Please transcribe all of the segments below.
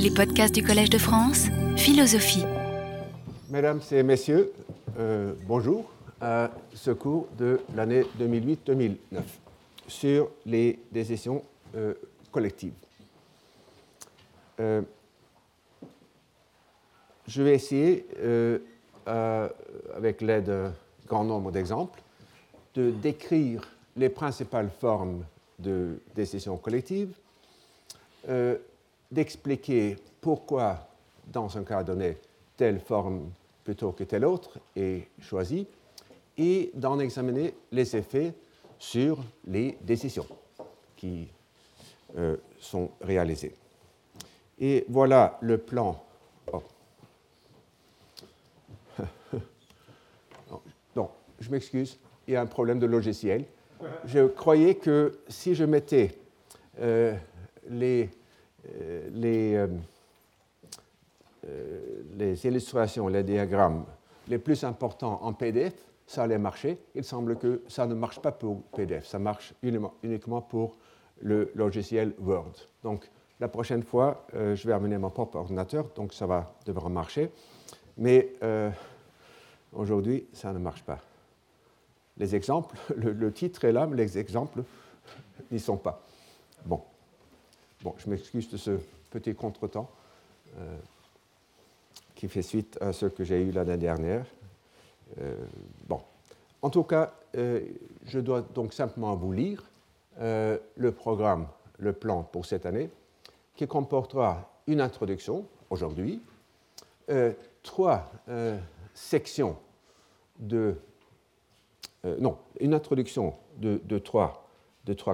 Les podcasts du Collège de France, philosophie. Mesdames et messieurs, euh, bonjour à ce cours de l'année 2008-2009 sur les décisions euh, collectives. Euh, je vais essayer, avec l'aide d'un grand nombre d'exemples, de décrire les principales formes de décision collective, d'expliquer pourquoi, dans un cas donné, telle forme plutôt que telle autre est choisie, et d'en examiner les effets sur les décisions qui euh, sont réalisées. Et voilà le plan. Oh. je m'excuse, il y a un problème de logiciel. Je croyais que si je mettais euh, les les, euh, euh, les illustrations, les diagrammes les plus importants en PDF, ça allait marcher. Il semble que ça ne marche pas pour PDF, ça marche uniquement pour le logiciel Word. Donc, la prochaine fois, je vais amener mon propre ordinateur, donc ça va devra marcher. Mais aujourd'hui, ça ne marche pas. Les exemples, le, le, titre est là, mais les exemples n'y sont pas. Bon. Bon, je m'excuse de ce petit contretemps euh, qui fait suite à ce que j'ai eu l'année dernière. Euh, bon, en tout cas, euh, je dois donc simplement vous lire le programme, le plan pour cette année, qui comportera une introduction aujourd'hui, trois sections de non, une introduction de trois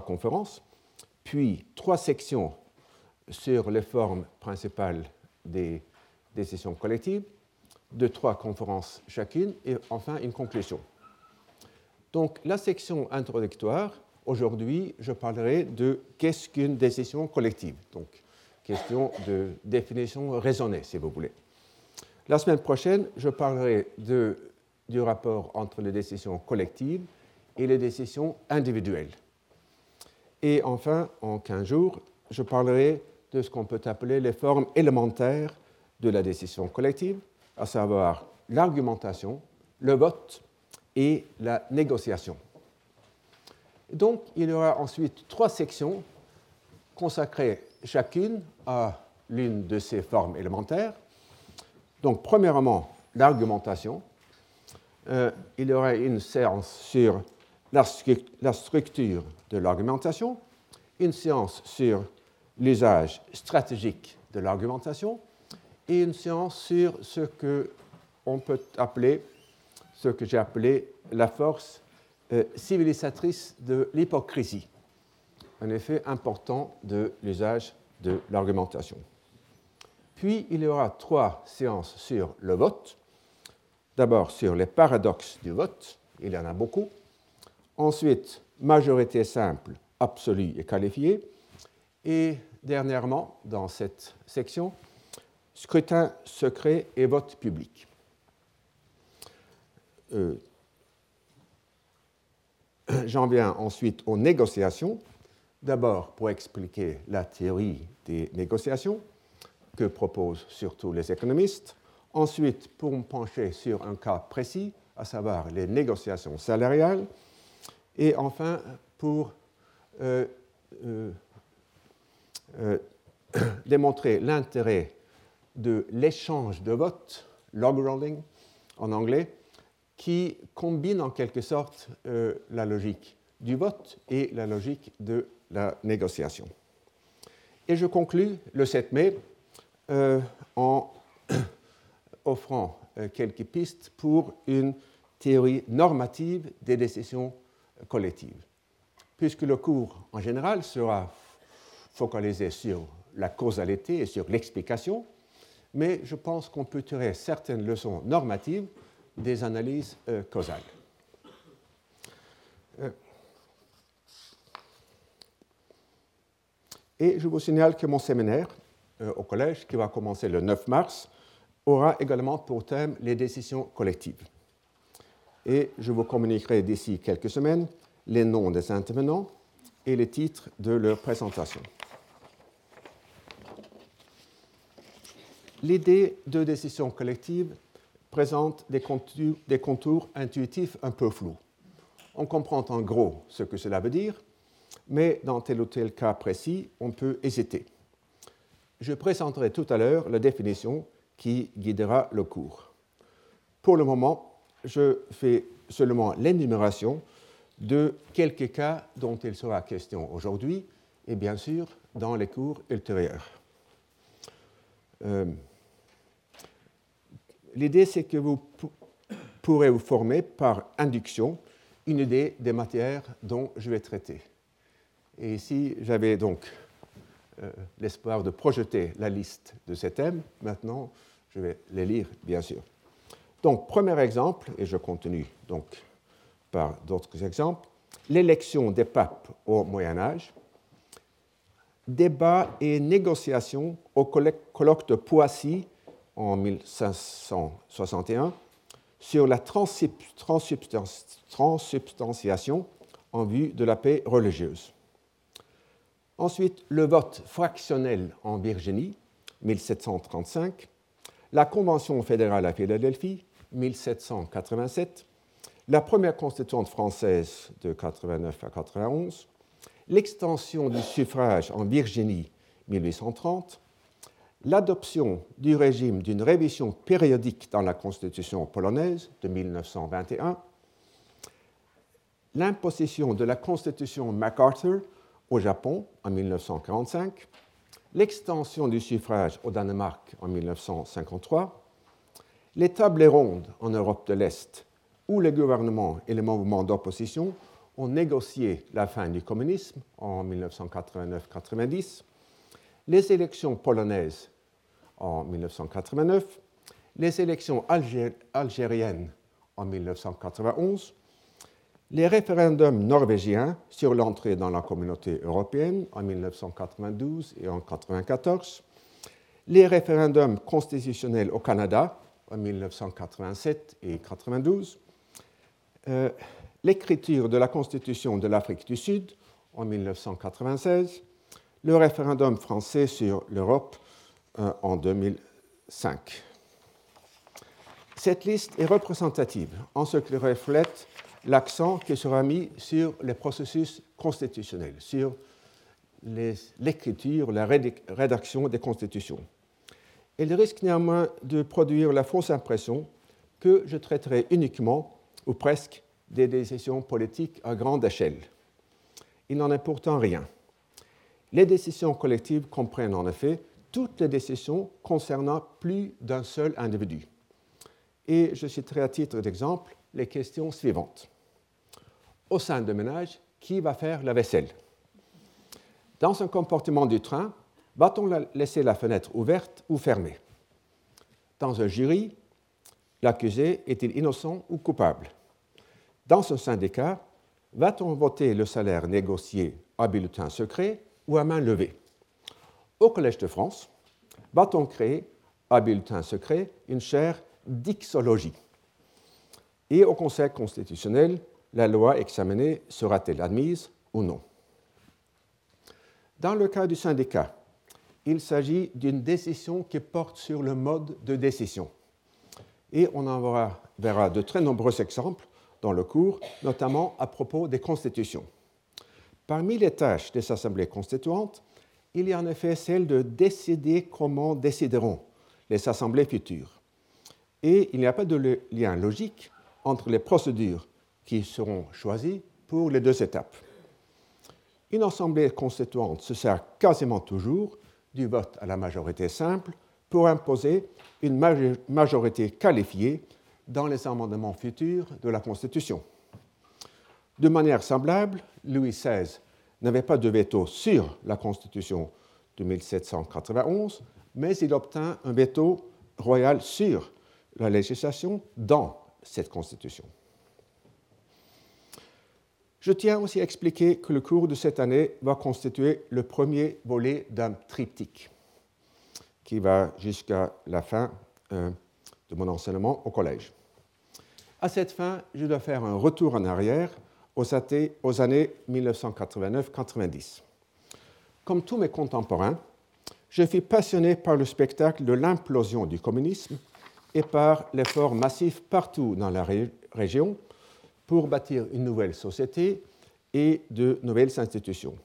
conférences, puis trois sections sur les formes principales des décisions collectives, de trois conférences chacune, et enfin une conclusion. Donc la section introductoire, aujourd'hui, je parlerai de qu'est-ce qu'une décision collective, donc question de définition raisonnée, si vous voulez. La semaine prochaine, je parlerai du rapport entre les décisions collectives et les décisions individuelles. Et enfin, en 15 jours, je parlerai de ce qu'on peut appeler les formes élémentaires de la décision collective, à savoir l'argumentation, le vote et la négociation. Donc, il y aura ensuite trois sections consacrées chacune à l'une de ces formes élémentaires. Donc, premièrement, l'argumentation. Euh, il y aura une séance sur la, structure de l'argumentation, une séance sur l'usage stratégique de l'argumentation et une séance sur ce que on peut appeler, ce que j'ai appelé la force euh, civilisatrice de l'hypocrisie, un effet important de l'usage de l'argumentation. Puis il y aura trois séances sur le vote. D'abord sur les paradoxes du vote, il y en a beaucoup. Ensuite, majorité simple, absolue et qualifiée. Et dernièrement, dans cette section, scrutin secret et vote public. Euh, j'en viens ensuite aux négociations. D'abord pour expliquer la théorie des négociations que proposent surtout les économistes. Ensuite pour me pencher sur un cas précis, à savoir les négociations salariales et enfin, pour euh, euh, euh, démontrer l'intérêt de l'échange de votes, log rolling en anglais, qui combine en quelque sorte la logique du vote et la logique de la négociation. Et je conclus le 7 mai en offrant quelques pistes pour une théorie normative des décisions collective. Puisque le cours en général sera focalisé sur la causalité et sur l'explication, mais je pense qu'on peut tirer certaines leçons normatives des analyses euh, causales. Euh, et je vous signale que mon séminaire euh, au collège, qui va commencer le 9 mars, aura également pour thème les décisions collectives et je vous communiquerai d'ici quelques semaines les noms des intervenants et les titres de leur présentation. l'idée de décision collective présente des contours, des contours, intuitifs un peu flous. On comprend en gros ce que cela veut dire, mais dans tel ou tel cas précis, on peut hésiter. Je présenterai tout à l'heure la définition qui guidera le cours. Pour le moment, je fais seulement l'énumération de quelques cas dont il sera question aujourd'hui et bien sûr dans les cours ultérieurs. Euh, l'idée, c'est que vous pourrez vous former par induction une idée des matières dont je vais traiter. Et ici, j'avais donc euh, l'espoir de projeter la liste de ces thèmes. Maintenant, je vais les lire, bien sûr. Donc, premier exemple, et je continue donc par d'autres exemples, l'élection des papes au Moyen Âge, débat et négociations au colloque de Poissy en 1561 sur la transsubstantiation en vue de la paix religieuse. Ensuite, le vote fractionnel en Virginie, 1735, la Convention fédérale à Philadelphie, 1787, la première constituante française de 89 à 91, l'extension du suffrage en Virginie, 1830, l'adoption du régime d'une révision périodique dans la Constitution polonaise de 1921, l'imposition de la Constitution MacArthur au Japon en 1945, l'extension du suffrage au Danemark en 1953, les tables rondes en Europe de l'Est, où les gouvernements et les mouvements d'opposition ont négocié la fin du communisme en 1989-90, les élections polonaises en 1989, les élections algériennes en 1991, les référendums norvégiens sur l'entrée dans la communauté européenne en 1992 et en 1994, les référendums constitutionnels au Canada en 1987 et 1992, euh, l'écriture de la Constitution de l'Afrique du Sud en 1996, le référendum français sur l'Europe euh, en 2005. Cette liste est représentative en ce qui reflète l'accent qui sera mis sur les processus constitutionnels, sur l'écriture, la rédaction des constitutions. Elle risque néanmoins de produire la fausse impression que je traiterai uniquement, ou presque, des décisions politiques à grande échelle. Il n'en est pourtant rien. Les décisions collectives comprennent en effet toutes les décisions concernant plus d'un seul individu. Et je citerai à titre d'exemple les questions suivantes. Au sein de ménage, qui va faire la vaisselle? Dans un comportement du train, va-t-on laisser la fenêtre ouverte ou fermée? Dans un jury, l'accusé est-il innocent ou coupable? Dans ce syndicat, va-t-on voter le salaire négocié à bulletin secret ou à main levée? Au Collège de France, va-t-on créer à bulletin secret une chaire d'ixologie? Et au Conseil constitutionnel, la loi examinée sera-t-elle admise ou non? Dans le cas du syndicat, il s'agit d'une décision qui porte sur le mode de décision. Et on en verra, de très nombreux exemples dans le cours, notamment à propos des constitutions. Parmi les tâches des assemblées constituantes, il y a en effet celle de décider comment décideront les assemblées futures. Et il n'y a pas de lien logique entre les procédures qui seront choisies pour les deux étapes. Une assemblée constituante se sert quasiment toujours du vote à la majorité simple pour imposer une majorité qualifiée dans les amendements futurs de la Constitution. De manière semblable, Louis XVI n'avait pas de veto sur la Constitution de 1791, mais il obtint un veto royal sur la législation dans cette Constitution. Je tiens aussi à expliquer que le cours de cette année va constituer le premier volet d'un triptyque qui va jusqu'à la fin euh, de mon enseignement au collège. À cette fin, je dois faire un retour en arrière aux, années 1989-90. Comme tous mes contemporains, je fus passionné par le spectacle de l'implosion du communisme et par l'effort massif partout dans la région pour bâtir une nouvelle société et de nouvelles institutions.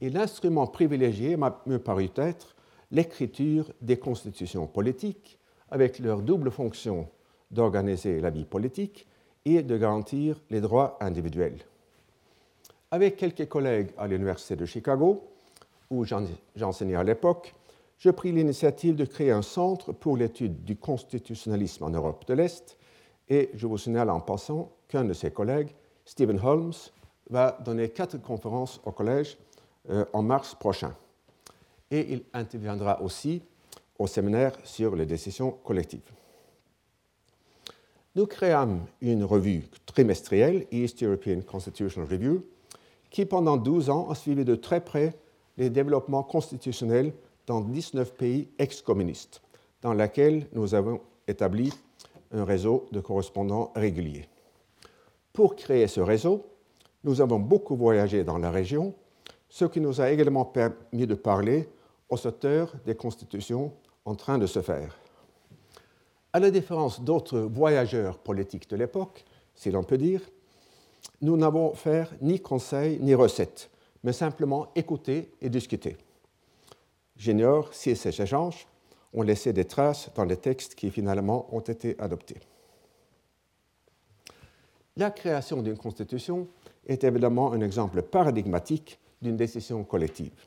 Et l'instrument privilégié m'a paru être l'écriture des constitutions politiques, avec leur double fonction d'organiser la vie politique et de garantir les droits individuels. Avec quelques collègues à l'Université de Chicago, où j'enseignais à l'époque, je pris l'initiative de créer un centre pour l'étude du constitutionnalisme en Europe de l'Est, et je vous signale en passant qu'un de ses collègues, Stephen Holmes, va donner quatre conférences au collège euh, en mars prochain. Et il interviendra aussi au séminaire sur les décisions collectives. Nous créâmes une revue trimestrielle, East European Constitutional Review, qui pendant 12 ans a suivi de très près les développements constitutionnels dans 19 pays ex-communistes, dans lesquels nous avons établi un réseau de correspondants réguliers. Pour créer ce réseau, nous avons beaucoup voyagé dans la région, ce qui nous a également permis de parler aux auteurs des constitutions en train de se faire. À la différence d'autres voyageurs politiques de l'époque, si l'on peut dire, nous n'avons fait ni conseils ni recettes, mais simplement écouter et discuter. J'ignore si ces échanges ont laissé des traces dans les textes qui finalement ont été adoptés. La création d'une constitution est évidemment un exemple paradigmatique d'une décision collective.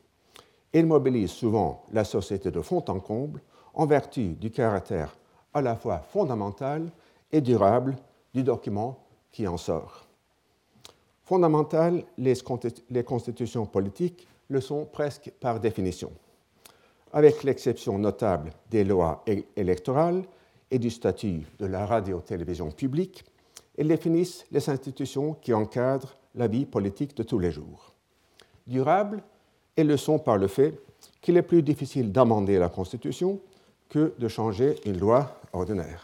Elle mobilise souvent la société de fond en comble en vertu du caractère à la fois fondamental et durable du document qui en sort. Fondamental, les constitutions politiques le sont presque par définition avec l'exception notable des lois électorales et du statut de la radio-télévision publique, elles définissent les institutions qui encadrent la vie politique de tous les jours. Durables, elles le sont par le fait qu'il est plus difficile d'amender la Constitution que de changer une loi ordinaire.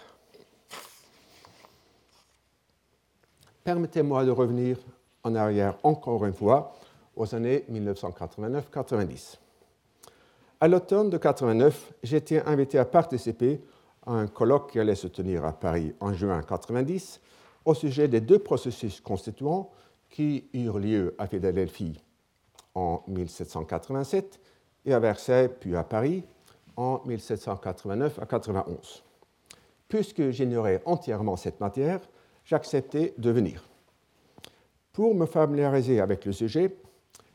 Permettez-moi de revenir en arrière encore une fois aux années 1989-90. À l'automne de 89, j'ai invité à participer à un colloque qui allait se tenir à Paris en juin 90 au sujet des deux processus constituants qui eurent lieu à Philadelphie en 1787 et à Versailles puis à Paris en 1789 à 91. Puisque j'ignorais entièrement cette matière, j'acceptais de venir. Pour me familiariser avec le sujet,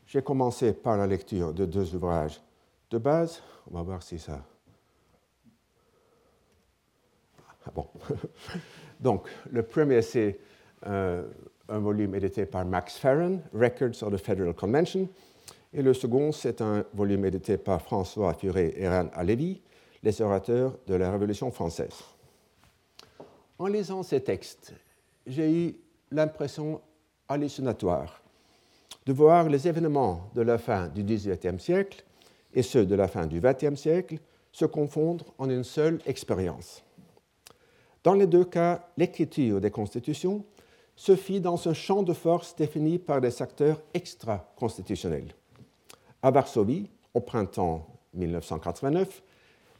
j'ai commencé par la lecture de deux ouvrages de base. On va voir si ça. Ah bon. Donc, le premier, c'est euh, un volume édité par Max Farron, Records of the Federal Convention. Et le second, c'est un volume édité par François Furet et Ran Alevi, Les orateurs de la Révolution française. En lisant ces textes, j'ai eu l'impression hallucinatoire de voir les événements de la fin du XVIIIe siècle et ceux de la fin du XXe siècle se confondre en une seule expérience. Dans les deux cas, l'écriture des constitutions se fit dans un champ de force défini par des acteurs extra-constitutionnels. À Varsovie, au printemps 1989,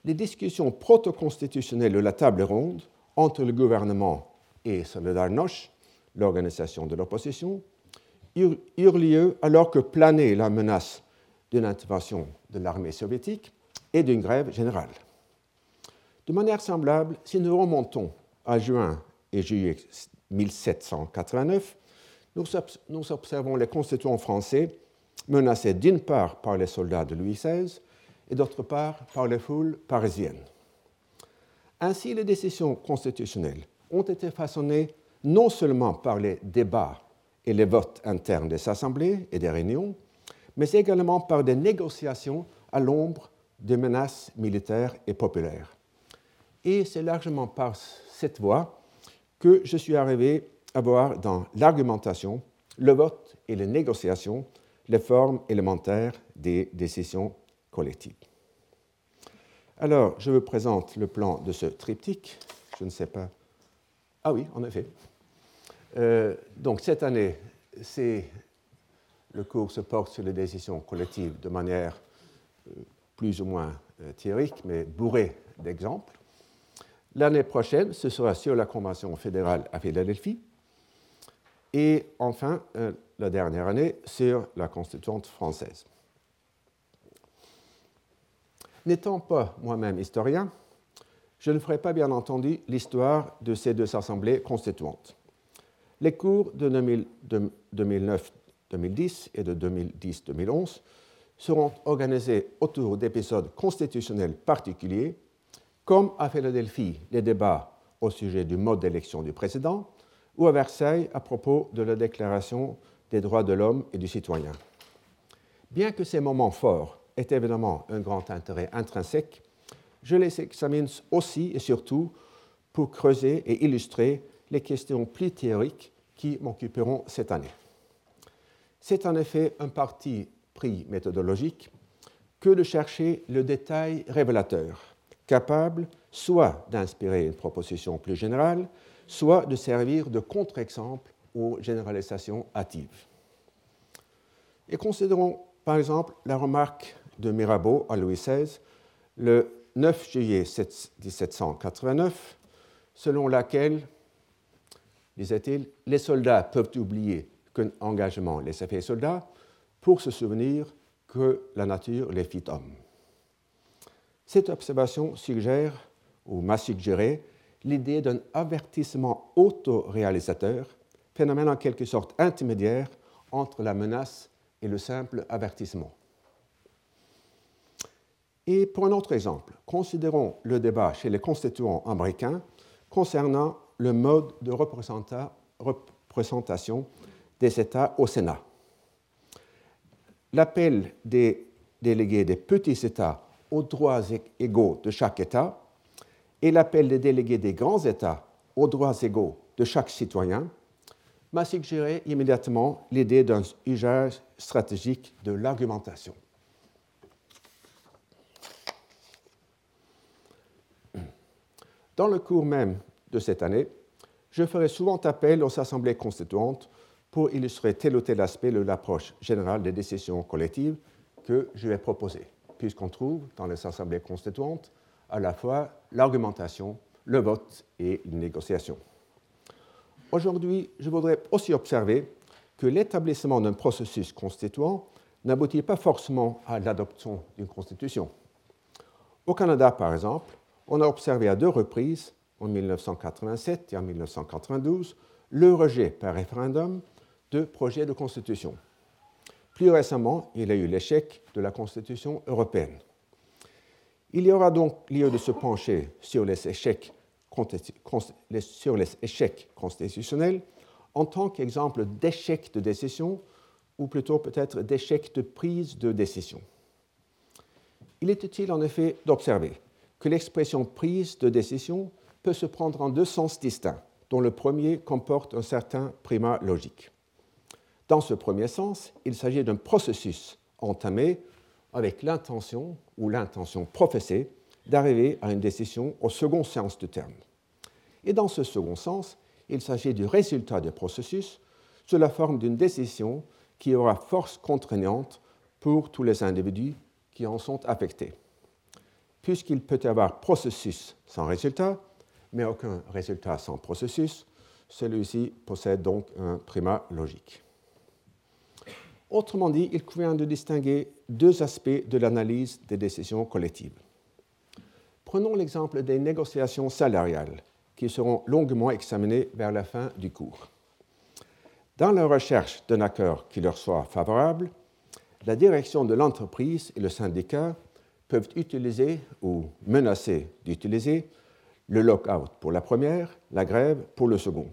les discussions proto-constitutionnelles de la table ronde entre le gouvernement et Solidarność, l'organisation de l'opposition, eurent lieu alors que planait la menace d'une intervention de l'armée soviétique et d'une grève générale. De manière semblable, si nous remontons à juin et juillet 1789, nous observons les constituants français menacés d'une part par les soldats de Louis XVI et d'autre part par les foules parisiennes. Ainsi, les décisions constitutionnelles ont été façonnées non seulement par les débats et les votes internes des assemblées et des réunions, mais également par des négociations à l'ombre des menaces militaires et populaires. Et c'est largement par cette voie que je suis arrivé à voir dans l'argumentation, le vote et les négociations les formes élémentaires des décisions collectives. Alors, je vous présente le plan de ce triptyque. Je ne sais pas. Ah oui, en effet. Euh, donc, cette année, le cours se porte sur les décisions collectives de manière euh, plus ou moins euh, théorique, mais bourré d'exemples. L'année prochaine, ce sera sur la Convention fédérale à Philadelphie. Et enfin, euh, la dernière année, sur la Constituante française. N'étant pas moi-même historien, je ne ferai pas bien entendu l'histoire de ces deux assemblées constituantes. Les cours de 2009-2010 et de 2010-2011 seront organisés autour d'épisodes constitutionnels particuliers, comme à Philadelphie les débats au sujet du mode d'élection du président, ou à Versailles à propos de la Déclaration des droits de l'homme et du citoyen. Bien que ces moments forts aient évidemment un grand intérêt intrinsèque, je les examine aussi et surtout pour creuser et illustrer les questions plus théoriques qui m'occuperont cette année. C'est en effet un parti pris méthodologique que de chercher le détail révélateur, capable soit d'inspirer une proposition plus générale, soit de servir de contre-exemple aux généralisations hâtives. Et considérons par exemple la remarque de Mirabeau à Louis XVI le 9 juillet 1789, selon laquelle, disait-il, les soldats peuvent oublier qu'un engagement les a fait soldats pour se souvenir que la nature les fit hommes. Cette observation suggère, ou m'a suggéré, l'idée d'un avertissement autoréalisateur, phénomène en quelque sorte intermédiaire entre la menace et le simple avertissement. Et pour un autre exemple, considérons le débat chez les constituants américains concernant le mode de représentation des États au Sénat. L'appel des délégués des petits États aux droits égaux de chaque État et l'appel des délégués des grands États aux droits égaux de chaque citoyen m'a suggéré immédiatement l'idée d'un usage stratégique de l'argumentation. Dans le cours même de cette année, je ferai souvent appel aux assemblées constituantes pour illustrer tel ou tel aspect de l'approche générale des décisions collectives que je vais proposer, puisqu'on trouve dans les assemblées constituantes à la fois l'argumentation, le vote et une négociation. Aujourd'hui, je voudrais aussi observer que l'établissement d'un processus constituant n'aboutit pas forcément à l'adoption d'une constitution. Au Canada, par exemple, on a observé à deux reprises, en 1987 et en 1992, le rejet par référendum de projets de constitution. Plus récemment, il y a eu l'échec de la Constitution européenne. Il y aura donc lieu de se pencher sur les échecs, constitutionnels en tant qu'exemple d'échec de décision, ou plutôt peut-être d'échec de prise de décision. Il est utile en effet d'observer que l'expression prise de décision peut se prendre en deux sens distincts, dont le premier comporte un certain primat logique. Dans ce premier sens, il s'agit d'un processus entamé avec l'intention ou l'intention professée d'arriver à une décision au second sens du terme. Et dans ce second sens, il s'agit du résultat du processus sous la forme d'une décision qui aura force contraignante pour tous les individus qui en sont affectés puisqu'il peut y avoir processus sans résultat, mais aucun résultat sans processus, celui-ci possède donc un primat logique. Autrement dit, il convient de distinguer deux aspects de l'analyse des décisions collectives. Prenons l'exemple des négociations salariales, qui seront longuement examinées vers la fin du cours. Dans la recherche d'un accord qui leur soit favorable, la direction de l'entreprise et le syndicat peuvent utiliser ou menacer d'utiliser le lock-out pour la première, la grève pour le second.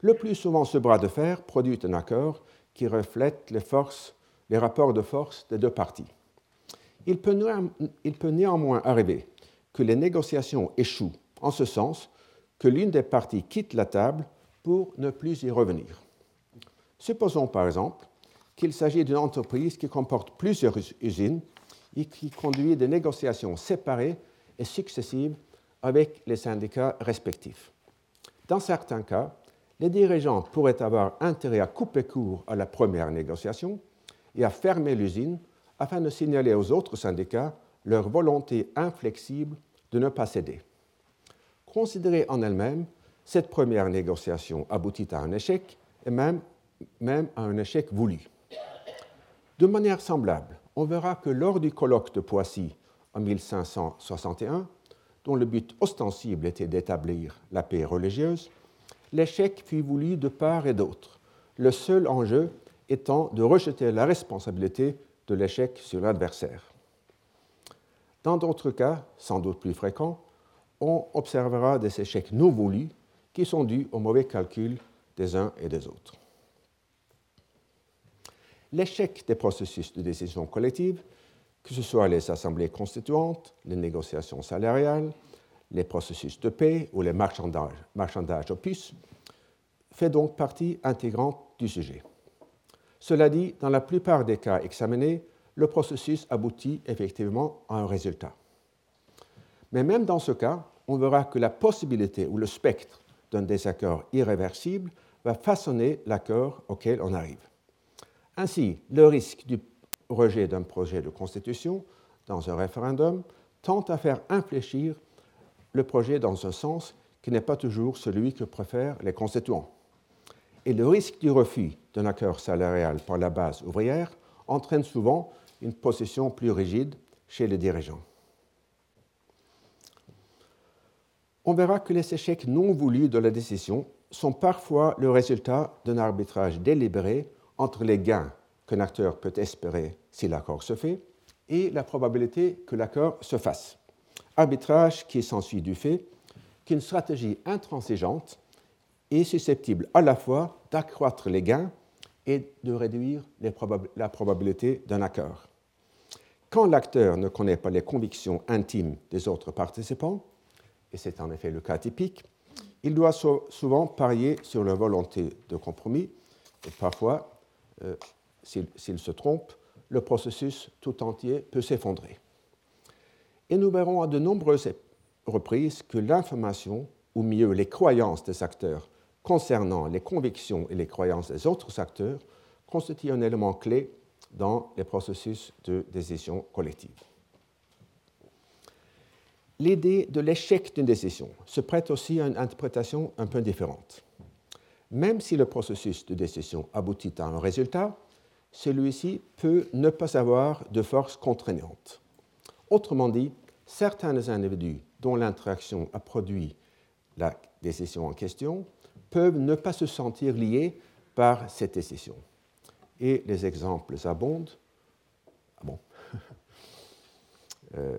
Le plus souvent, ce bras de fer produit un accord qui reflète les, forces, les rapports de force des deux parties. Il peut, il peut néanmoins arriver que les négociations échouent en ce sens que l'une des parties quitte la table pour ne plus y revenir. Supposons par exemple qu'il s'agit d'une entreprise qui comporte plusieurs usines et qui conduit des négociations séparées et successives avec les syndicats respectifs. Dans certains cas, les dirigeants pourraient avoir intérêt à couper court à la première négociation et à fermer l'usine afin de signaler aux autres syndicats leur volonté inflexible de ne pas céder. Considérée en elle-même, cette première négociation aboutit à un échec et même, à un échec voulu. De manière semblable, on verra que lors du colloque de Poissy en 1561, dont le but ostensible était d'établir la paix religieuse, l'échec fut voulu de part et d'autre, le seul enjeu étant de rejeter la responsabilité de l'échec sur l'adversaire. Dans d'autres cas, sans doute plus fréquents, on observera des échecs non voulus qui sont dus au mauvais calcul des uns et des autres. L'échec des processus de décision collective, que ce soit les assemblées constituantes, les négociations salariales, les processus de paix ou les marchandages, marchandages opus, fait donc partie intégrante du sujet. Cela dit, dans la plupart des cas examinés, le processus aboutit effectivement à un résultat. Mais même dans ce cas, on verra que la possibilité ou le spectre d'un désaccord irréversible va façonner l'accord auquel on arrive. Ainsi, le risque du rejet d'un projet de constitution dans un référendum tente à faire infléchir le projet dans un sens qui n'est pas toujours celui que préfèrent les constituants et le risque du refus d'un accord salarial par la base ouvrière entraîne souvent une position plus rigide chez les dirigeants. On verra que les échecs non voulus de la décision sont parfois le résultat d'un arbitrage délibéré entre les gains qu'un acteur peut espérer si l'accord se fait et la probabilité que l'accord se fasse. Arbitrage qui s'ensuit du fait qu'une stratégie intransigeante est susceptible à la fois d'accroître les gains et de réduire la probabilité d'un accord. Quand l'acteur ne connaît pas les convictions intimes des autres participants, et c'est en effet le cas typique, il doit souvent parier sur la volonté de compromis, et parfois, euh, s'il se trompe, le processus tout entier peut s'effondrer. Et nous verrons à de nombreuses reprises que l'information, ou mieux les croyances des acteurs, concernant les convictions et les croyances des autres acteurs constitue un élément clé dans les processus de décision collective. L'idée de l'échec d'une décision se prête aussi à une interprétation un peu différente. Même si le processus de décision aboutit à un résultat, celui-ci peut ne pas avoir de force contraignante. Autrement dit, certains individus dont l'interaction a produit la décision en question peuvent ne pas se sentir liés par cette décision. Et les exemples abondent. Ah bon? Euh,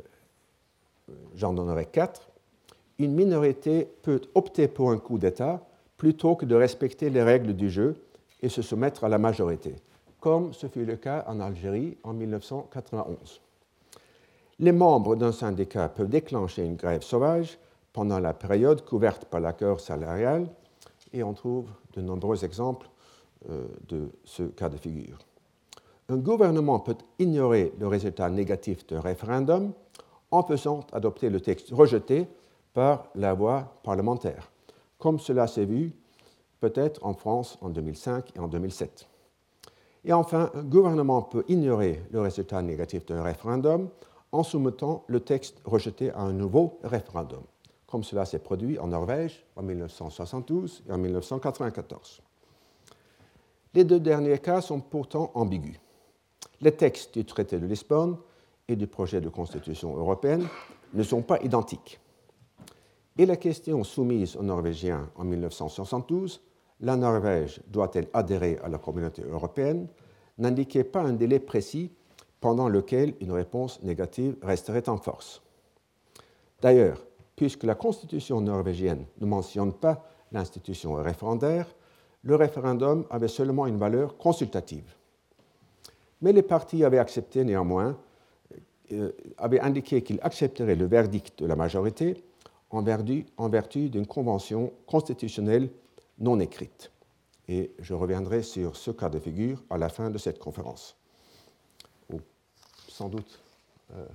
J'en donnerai quatre. Une minorité peut opter pour un coup d'État plutôt que de respecter les règles du jeu et se soumettre à la majorité, comme ce fut le cas en Algérie en 1991. Les membres d'un syndicat peuvent déclencher une grève sauvage pendant la période couverte par l'accord salarial et on trouve de nombreux exemples euh, de ce cas de figure. Un gouvernement peut ignorer le résultat négatif d'un référendum en faisant adopter le texte rejeté par la voie parlementaire, comme cela s'est vu peut-être en France en 2005 et en 2007. Et enfin, un gouvernement peut ignorer le résultat négatif d'un référendum en soumettant le texte rejeté à un nouveau référendum comme cela s'est produit en Norvège en 1972 et en 1994. Les deux derniers cas sont pourtant ambigus. Les textes du traité de Lisbonne et du projet de constitution européenne ne sont pas identiques. Et la question soumise aux Norvégiens en 1972, la Norvège doit-elle adhérer à la communauté européenne, n'indiquait pas un délai précis pendant lequel une réponse négative resterait en force. D'ailleurs, puisque la constitution norvégienne ne mentionne pas l'institution référendaire, le référendum avait seulement une valeur consultative. Mais les partis avaient accepté néanmoins, euh, avaient indiqué qu'ils accepteraient le verdict de la majorité en vertu, d'une convention constitutionnelle non écrite. Et je reviendrai sur ce cas de figure à la fin de cette conférence, sans doute euh,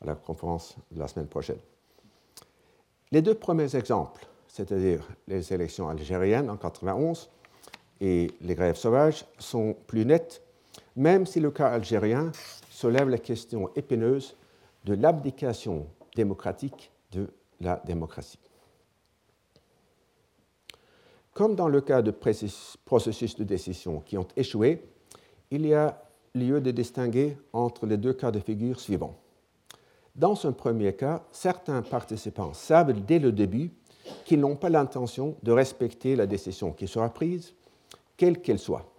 à la conférence de la semaine prochaine. Les deux premiers exemples, c'est-à-dire les élections algériennes en 1991 et les grèves sauvages, sont plus nets, même si le cas algérien soulève la question épineuse de l'abdication démocratique de la démocratie. Comme dans le cas de processus de décision qui ont échoué, il y a lieu de distinguer entre les deux cas de figure suivants. Dans un premier cas, certains participants savent dès le début qu'ils n'ont pas l'intention de respecter la décision qui sera prise, quelle qu'elle soit.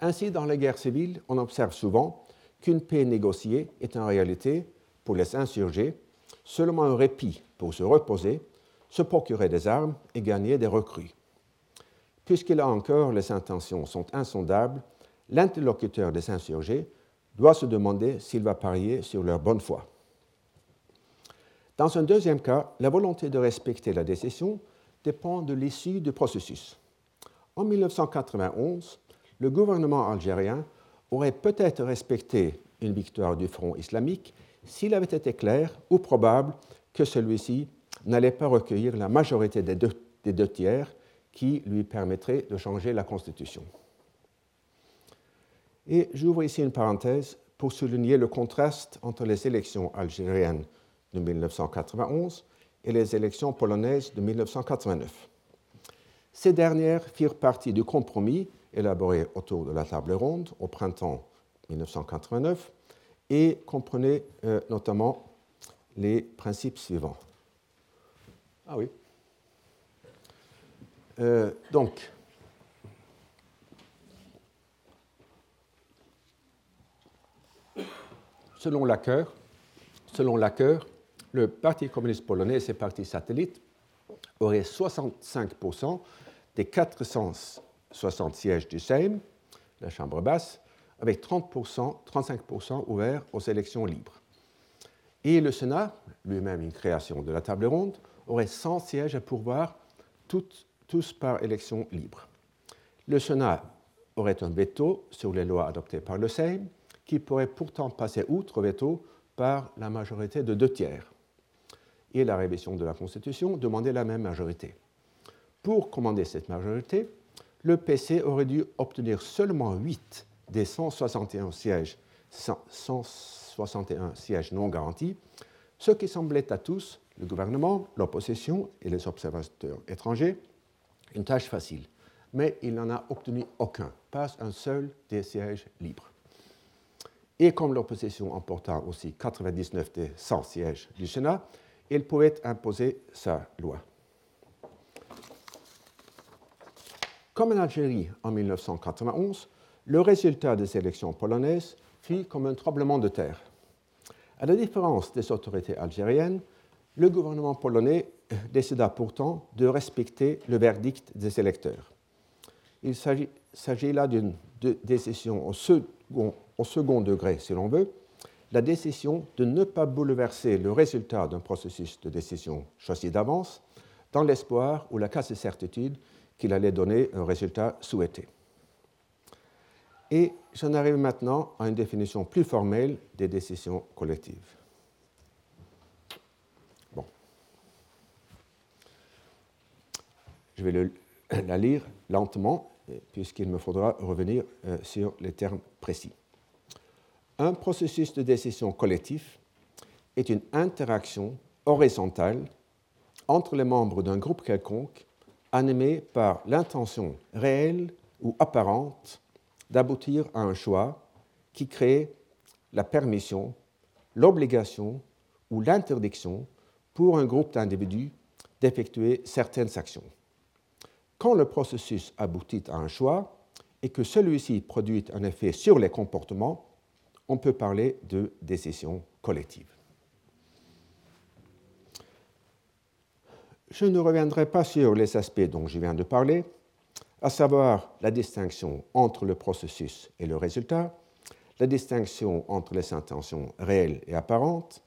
Ainsi, dans la guerre civile, on observe souvent qu'une paix négociée est en réalité, pour les insurgés, seulement un répit pour se reposer, se procurer des armes et gagner des recrues. Puisque là encore les intentions sont insondables, l'interlocuteur des insurgés doit se demander s'il va parier sur leur bonne foi. Dans un deuxième cas, la volonté de respecter la décision dépend de l'issue du processus. En 1991, le gouvernement algérien aurait peut-être respecté une victoire du Front islamique s'il avait été clair ou probable que celui-ci n'allait pas recueillir la majorité des deux, tiers qui lui permettrait de changer la Constitution. Et j'ouvre ici une parenthèse pour souligner le contraste entre les élections algériennes de 1991 et les élections polonaises de 1989. Ces dernières firent partie du compromis élaboré autour de la table ronde au printemps 1989 et comprenaient euh, notamment les principes suivants. Ah oui. Euh, donc, selon Lacker, selon le Parti communiste polonais et ses partis satellites auraient 65% des 460 sièges du Sejm, la Chambre basse, avec 30%, 35% ouverts aux élections libres. Et le Sénat, lui-même une création de la table ronde, aurait 100 sièges à pourvoir, tous par élection libre. Le Sénat aurait un veto sur les lois adoptées par le Sejm, qui pourrait pourtant passer outre veto par la majorité de deux tiers et la révision de la Constitution demandait la même majorité. Pour commander cette majorité, le PC aurait dû obtenir seulement 8 des 161 sièges, 161 sièges non garantis, ce qui semblait à tous, le gouvernement, l'opposition et les observateurs étrangers, une tâche facile. Mais il n'en a obtenu aucun, pas un seul des sièges libres. Et comme l'opposition emporta aussi 99 des 100 sièges du Sénat, il pouvait imposer sa loi. Comme en Algérie en 1991, le résultat des élections polonaises fut comme un tremblement de terre. À la différence des autorités algériennes, le gouvernement polonais décida pourtant de respecter le verdict des électeurs. Il s'agit là d'une décision au second, au second degré, si l'on veut, la décision de ne pas bouleverser le résultat d'un processus de décision choisi d'avance dans l'espoir ou la quasi-certitude qu'il allait donner un résultat souhaité. Et j'en arrive maintenant à une définition plus formelle des décisions collectives. Bon. Je vais la lire lentement, puisqu'il me faudra revenir euh, sur les termes précis un processus de décision collectif est une interaction horizontale entre les membres d'un groupe quelconque animé par l'intention réelle ou apparente d'aboutir à un choix qui crée la permission, l'obligation ou l'interdiction pour un groupe d'individus d'effectuer certaines actions. Quand le processus aboutit à un choix et que celui-ci produit un effet sur les comportements, on peut parler de décision collective. Je ne reviendrai pas sur les aspects dont je viens de parler, à savoir la distinction entre le processus et le résultat, la distinction entre les intentions réelles et apparentes,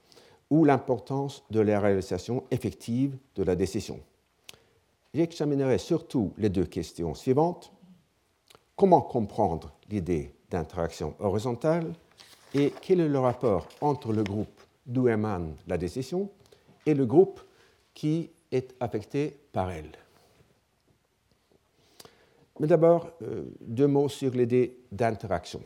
ou l'importance de la réalisation effective de la décision. J'examinerai surtout les deux questions suivantes. Comment comprendre l'idée d'interaction horizontale et quel est le rapport entre le groupe d'où émane la décision et le groupe qui est affecté par elle? Mais d'abord, euh, deux mots sur l'idée d'interaction.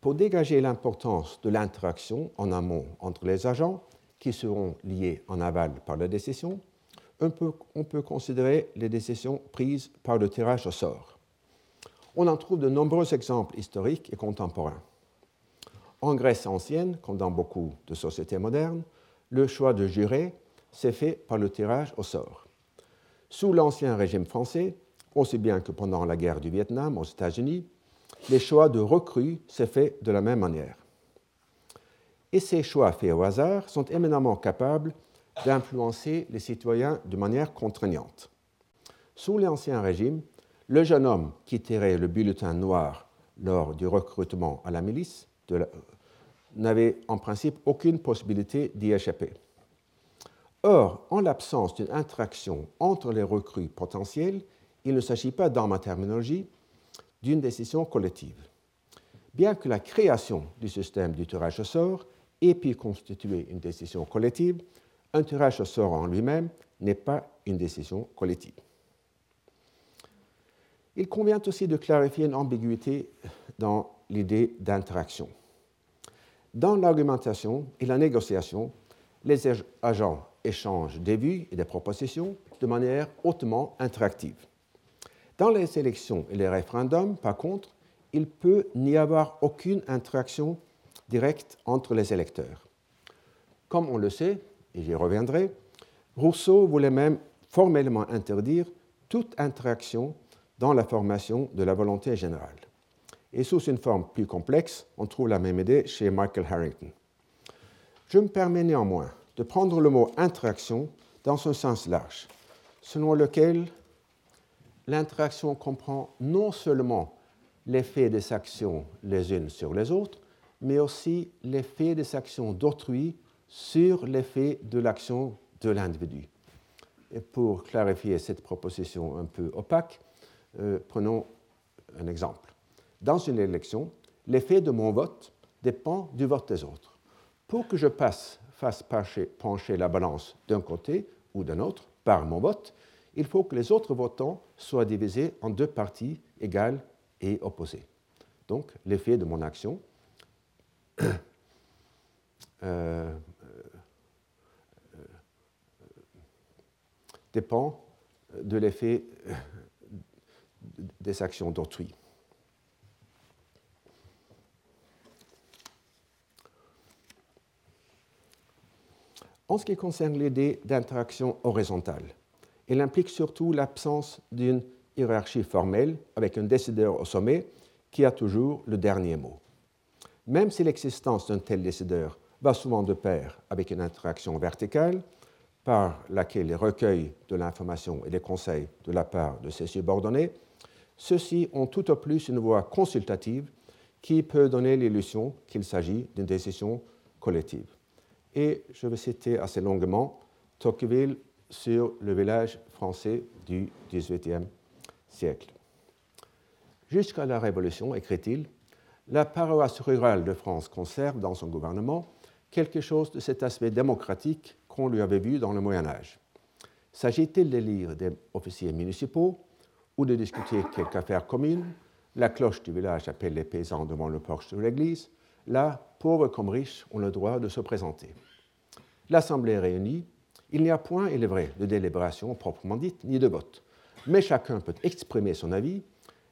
Pour dégager l'importance de l'interaction en amont entre les agents, qui seront liés en aval par la décision, on peut, on peut considérer les décisions prises par le tirage au sort. On en trouve de nombreux exemples historiques et contemporains. En Grèce ancienne, comme dans beaucoup de sociétés modernes, le choix de jurer s'est fait par le tirage au sort. Sous l'ancien régime français, aussi bien que pendant la guerre du Vietnam aux États-Unis, les choix de recrues s'est fait de la même manière. Et ces choix faits au hasard sont éminemment capables d'influencer les citoyens de manière contraignante. Sous l'ancien régime, le jeune homme qui tirait le bulletin noir lors du recrutement à la milice de n'avait en principe aucune possibilité d'y échapper. Or, en l'absence d'une interaction entre les recrues potentielles, il ne s'agit pas, dans ma terminologie, d'une décision collective. Bien que la création du système du tirage au sort ait pu constituer une décision collective, un tirage au sort en lui-même n'est pas une décision collective. Il convient aussi de clarifier une ambiguïté dans l'idée d'interaction. Dans l'argumentation et la négociation, les agents échangent des vues et des propositions de manière hautement interactive. Dans les élections et les référendums, par contre, il peut n'y avoir aucune interaction directe entre les électeurs. Comme on le sait, et j'y reviendrai, Rousseau voulait même formellement interdire toute interaction dans la formation de la volonté générale et sous une forme plus complexe, on trouve la même idée chez Michael Harrington. Je me permets néanmoins de prendre le mot interaction dans son sens large, selon lequel l'interaction comprend non seulement l'effet des actions les unes sur les autres, mais aussi l'effet des actions d'autrui sur l'effet de l'action de l'individu. Et pour clarifier cette proposition un peu opaque, euh, prenons un exemple. Dans une élection, l'effet de mon vote dépend du vote des autres. Pour que je passe, fasse pencher, la balance d'un côté ou d'un autre par mon vote, il faut que les autres votants soient divisés en deux parties égales et opposées. Donc, l'effet de mon action euh, euh, dépend de l'effet des actions d'autrui. En ce qui concerne l'idée d'interaction horizontale, elle implique surtout l'absence d'une hiérarchie formelle avec un décideur au sommet qui a toujours le dernier mot. Même si l'existence d'un tel décideur va souvent de pair avec une interaction verticale, par laquelle il recueille de l'information et des conseils de la part de ses subordonnés, ceux-ci ont tout au plus une voix consultative qui peut donner l'illusion qu'il s'agit d'une décision collective et je vais citer assez longuement Tocqueville sur le village français du XVIIIe siècle. Jusqu'à la Révolution, écrit-il, la paroisse rurale de France conserve dans son gouvernement quelque chose de cet aspect démocratique qu'on lui avait vu dans le Moyen Âge. S'agit-il d'élire des officiers municipaux ou de discuter quelque affaire commune? La cloche du village appelle les paysans devant le porche de l'église. Là, pauvres comme riches ont le droit de se présenter. L'Assemblée réunie, il n'y a point, il est vrai, de délibération proprement dite, ni de vote. Mais chacun peut exprimer son avis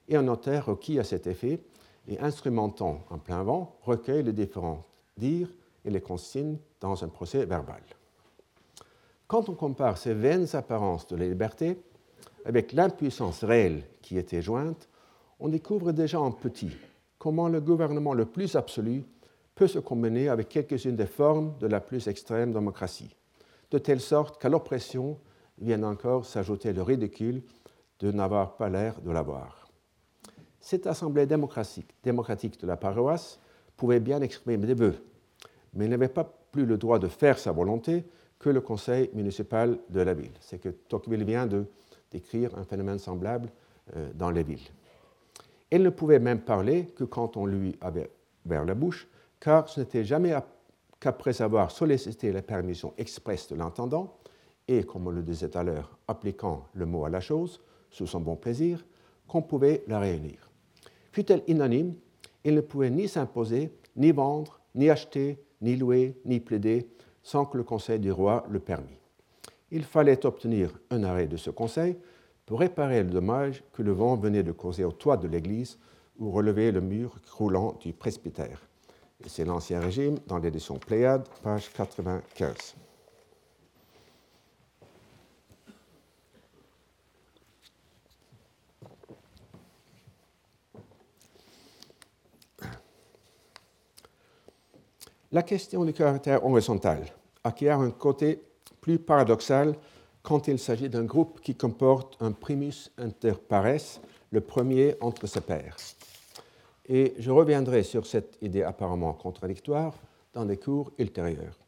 et un notaire requis à cet effet et instrumentant en plein vent recueille les différents dires et les consigne dans un procès verbal. Quand on compare ces vaines apparences de la liberté avec l'impuissance réelle qui était jointe, on découvre déjà en petit comment le gouvernement le plus absolu peut se combiner avec quelques-unes des formes de la plus extrême démocratie, de telle sorte qu'à l'oppression vient encore s'ajouter le ridicule de n'avoir pas l'air de l'avoir. Cette assemblée démocratique, démocratique de la paroisse pouvait bien exprimer des vœux, mais n'avait pas plus le droit de faire sa volonté que le conseil municipal de la ville. C'est que Tocqueville vient de décrire un phénomène semblable euh, dans les villes. Elle ne pouvait même parler que quand on lui avait vers la bouche car ce n'était jamais qu'après avoir sollicité la permission expresse de l'intendant, et, comme on le disait tout à l'heure, appliquant le mot à la chose, sous son bon plaisir, qu'on pouvait la réunir. Fut-elle unanime, il ne pouvait ni s'imposer, ni vendre, ni acheter, ni louer, ni plaider, sans que le conseil du roi le permît. Il fallait obtenir un arrêt de ce conseil pour réparer le dommage que le vent venait de causer au toit de l'église ou relever le mur croulant du presbytère. C'est l'Ancien Régime dans l'édition Pléiade, page 95. La question du caractère horizontal acquiert un côté plus paradoxal quand il s'agit d'un groupe qui comporte un primus inter pares, le premier entre ses pairs. Et je reviendrai sur cette idée apparemment contradictoire dans des cours ultérieurs.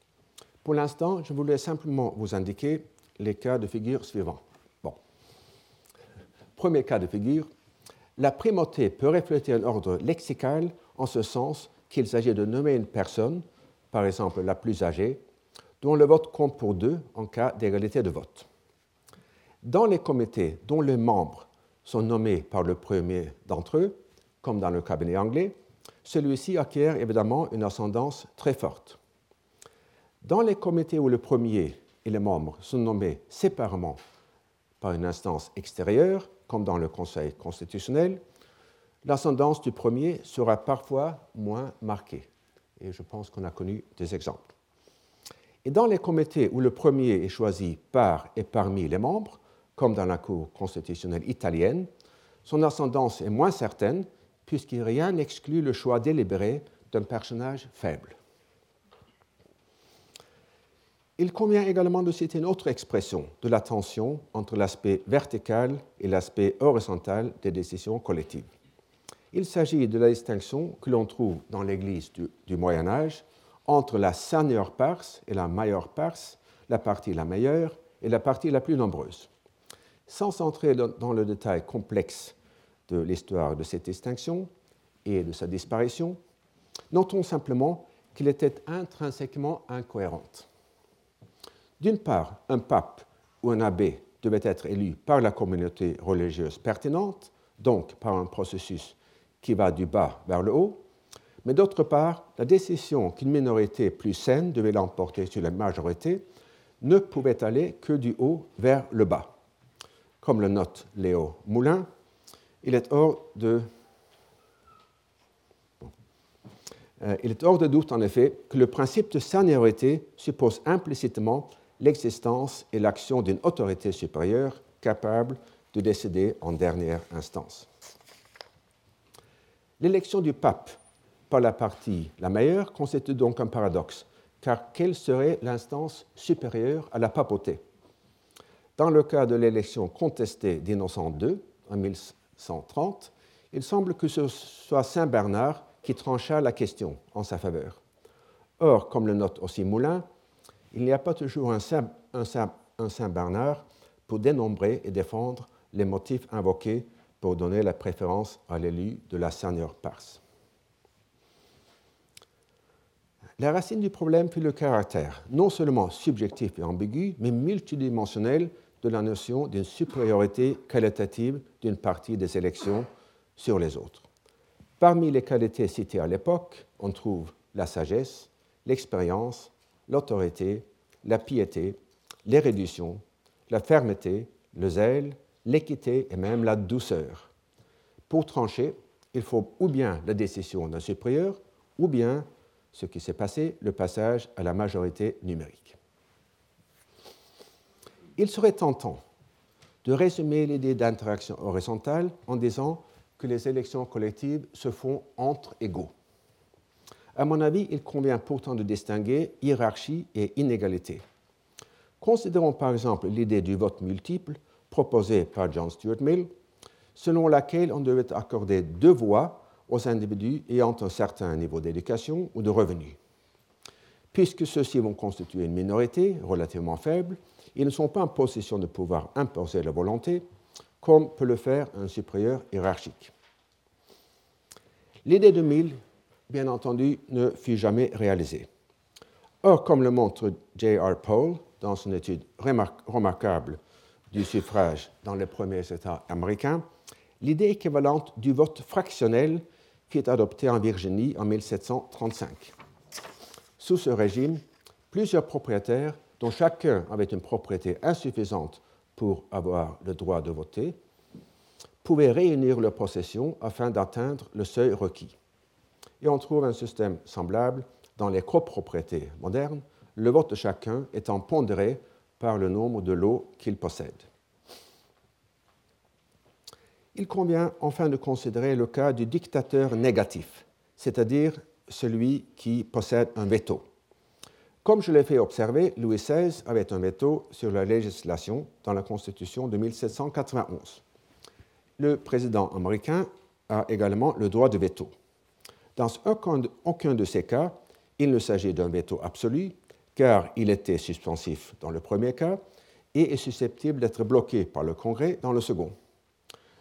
Pour l'instant, je voulais simplement vous indiquer les cas de figure suivants. Bon. Premier cas de figure, la primauté peut refléter un ordre lexical en ce sens qu'il s'agit de nommer une personne par exemple la plus âgée, dont le vote compte pour deux en cas d'égalité de vote. Dans les comités dont les membres sont nommés par le premier d'entre eux, comme dans le cabinet anglais, celui-ci acquiert évidemment une ascendance très forte. Dans les comités où le premier et les membres sont nommés séparément par une instance extérieure, comme dans le Conseil constitutionnel, l'ascendance du premier sera parfois moins marquée et je pense qu'on a connu des exemples. Et dans les comités où le premier est choisi par et parmi les membres, comme dans la Cour constitutionnelle italienne, son ascendance est moins certaine puisqu'il rien n'exclut le choix délibéré d'un personnage faible. Il convient également de citer une autre expression de la tension entre l'aspect vertical et l'aspect horizontal des décisions collectives. Il s'agit de la distinction que l'on trouve dans l'Église du, Moyen Âge entre la senior pars et la major pars, la partie la meilleure et la partie la plus nombreuse. Sans entrer dans le détail complexe de l'histoire de cette distinction et de sa disparition, notons simplement qu'elle était intrinsèquement incohérente. D'une part, un pape ou un abbé devait être élu par la communauté religieuse pertinente, donc par un processus qui va du bas vers le haut, mais d'autre part, la décision qu'une minorité plus saine devait l'emporter sur la majorité ne pouvait aller que du haut vers le bas. Comme le note Léo Moulin, il est hors de, euh, il est hors de doute, en effet, que le principe de seniorité suppose implicitement l'existence et l'action d'une autorité supérieure capable de décider en dernière instance. L'élection du pape par la partie la meilleure constitue donc un paradoxe, car quelle serait l'instance supérieure à la papauté? Dans le cas de l'élection contestée d'Innocent II en 1130, il semble que ce soit Saint Bernard qui trancha la question en sa faveur. Or, comme le note aussi Moulin, il n'y a pas toujours un Saint, un Saint Bernard pour dénombrer et défendre les motifs invoqués pour donner la préférence à l'élu de la seigneur Parse. La racine du problème fut le caractère, non seulement subjectif et ambigu, mais multidimensionnel de la notion d'une supériorité qualitative d'une partie des élections sur les autres. Parmi les qualités citées à l'époque, on trouve la sagesse, l'expérience, l'autorité, la piété, l'érudition, la fermeté, le zèle, l'équité et même la douceur. Pour trancher, il faut ou bien la décision d'un supérieur, ou bien, ce qui s'est passé, le passage à la majorité numérique. Il serait tentant de résumer l'idée d'interaction horizontale en disant que les élections collectives se font entre égaux. À mon avis, il convient pourtant de distinguer hiérarchie et inégalité. Considérons par exemple l'idée du vote multiple proposée par John Stuart Mill, selon laquelle on devait accorder deux voix aux individus ayant un certain niveau d'éducation ou de revenus. Puisque ceux-ci vont constituer une minorité relativement faible, ils ne sont pas en possession de pouvoir imposer leur volonté, comme peut le faire un supérieur hiérarchique. L'idée de Mill, bien entendu, ne fut jamais réalisée. Or, comme le montre J.R. Paul dans son étude remarquable du suffrage dans les premiers États américains, l'idée équivalente du vote fractionnel qui est adopté en Virginie en 1735. Sous ce régime, plusieurs propriétaires, dont chacun avait une propriété insuffisante pour avoir le droit de voter, pouvaient réunir leurs possessions afin d'atteindre le seuil requis. Et on trouve un système semblable dans les copropriétés modernes, le vote de chacun étant pondéré par le nombre de lots qu'il possède. Il convient enfin de considérer le cas du dictateur négatif, c'est-à-dire celui qui possède un veto. Comme je l'ai fait observer, Louis XVI avait un veto sur la législation dans la Constitution de 1791. Le président américain a également le droit de veto. Dans aucun de ces cas, il ne s'agit d'un veto absolu, car il était suspensif dans le premier cas et est susceptible d'être bloqué par le Congrès dans le second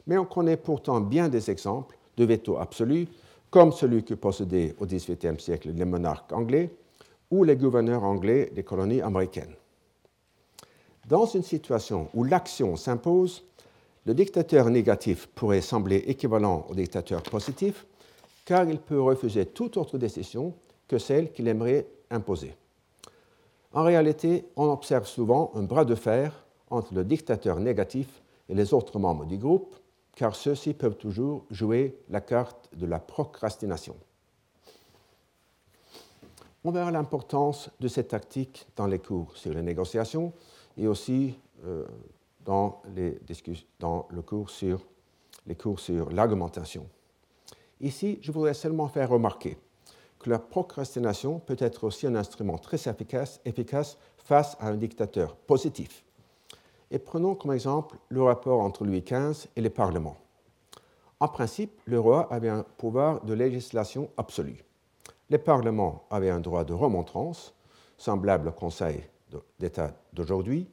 mais on connaît pourtant bien des exemples de veto absolu, comme celui que possédaient au XVIIIe siècle les monarques anglais ou les gouverneurs anglais des colonies américaines. Dans une situation où l'action s'impose, le dictateur négatif pourrait sembler équivalent au dictateur positif, car il peut refuser toute autre décision que celle qu'il aimerait imposer. En réalité, on observe souvent un bras de fer entre le dictateur négatif et les autres membres du groupe, car ceux-ci peuvent toujours jouer la carte de la procrastination. On verra l'importance de cette tactique dans les cours sur les négociations et aussi euh, dans, les le cours sur, les cours sur l'argumentation. Ici, je voudrais seulement faire remarquer que la procrastination peut être aussi un instrument très efficace, efficace face à un dictateur positif et prenons comme exemple le rapport entre Louis XV et les parlements. En principe, le roi avait un pouvoir de législation absolu. Les parlements avaient un droit de remontrance, semblable au Conseil d'État d'aujourd'hui,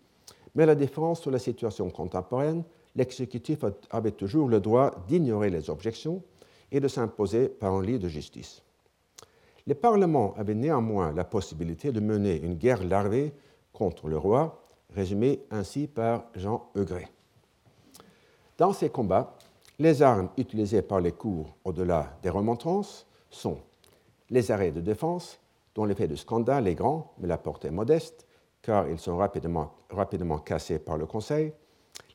mais à la différence de la situation contemporaine, l'exécutif avait toujours le droit d'ignorer les objections et de s'imposer par un lit de justice. Les parlements avaient néanmoins la possibilité de mener une guerre larvée contre le roi résumé ainsi par Jean Eugret. Dans ces combats, les armes utilisées par les cours au-delà des remontrances sont les arrêts de défense, dont l'effet de scandale est grand, mais la portée modeste, car ils sont rapidement, cassés par le Conseil,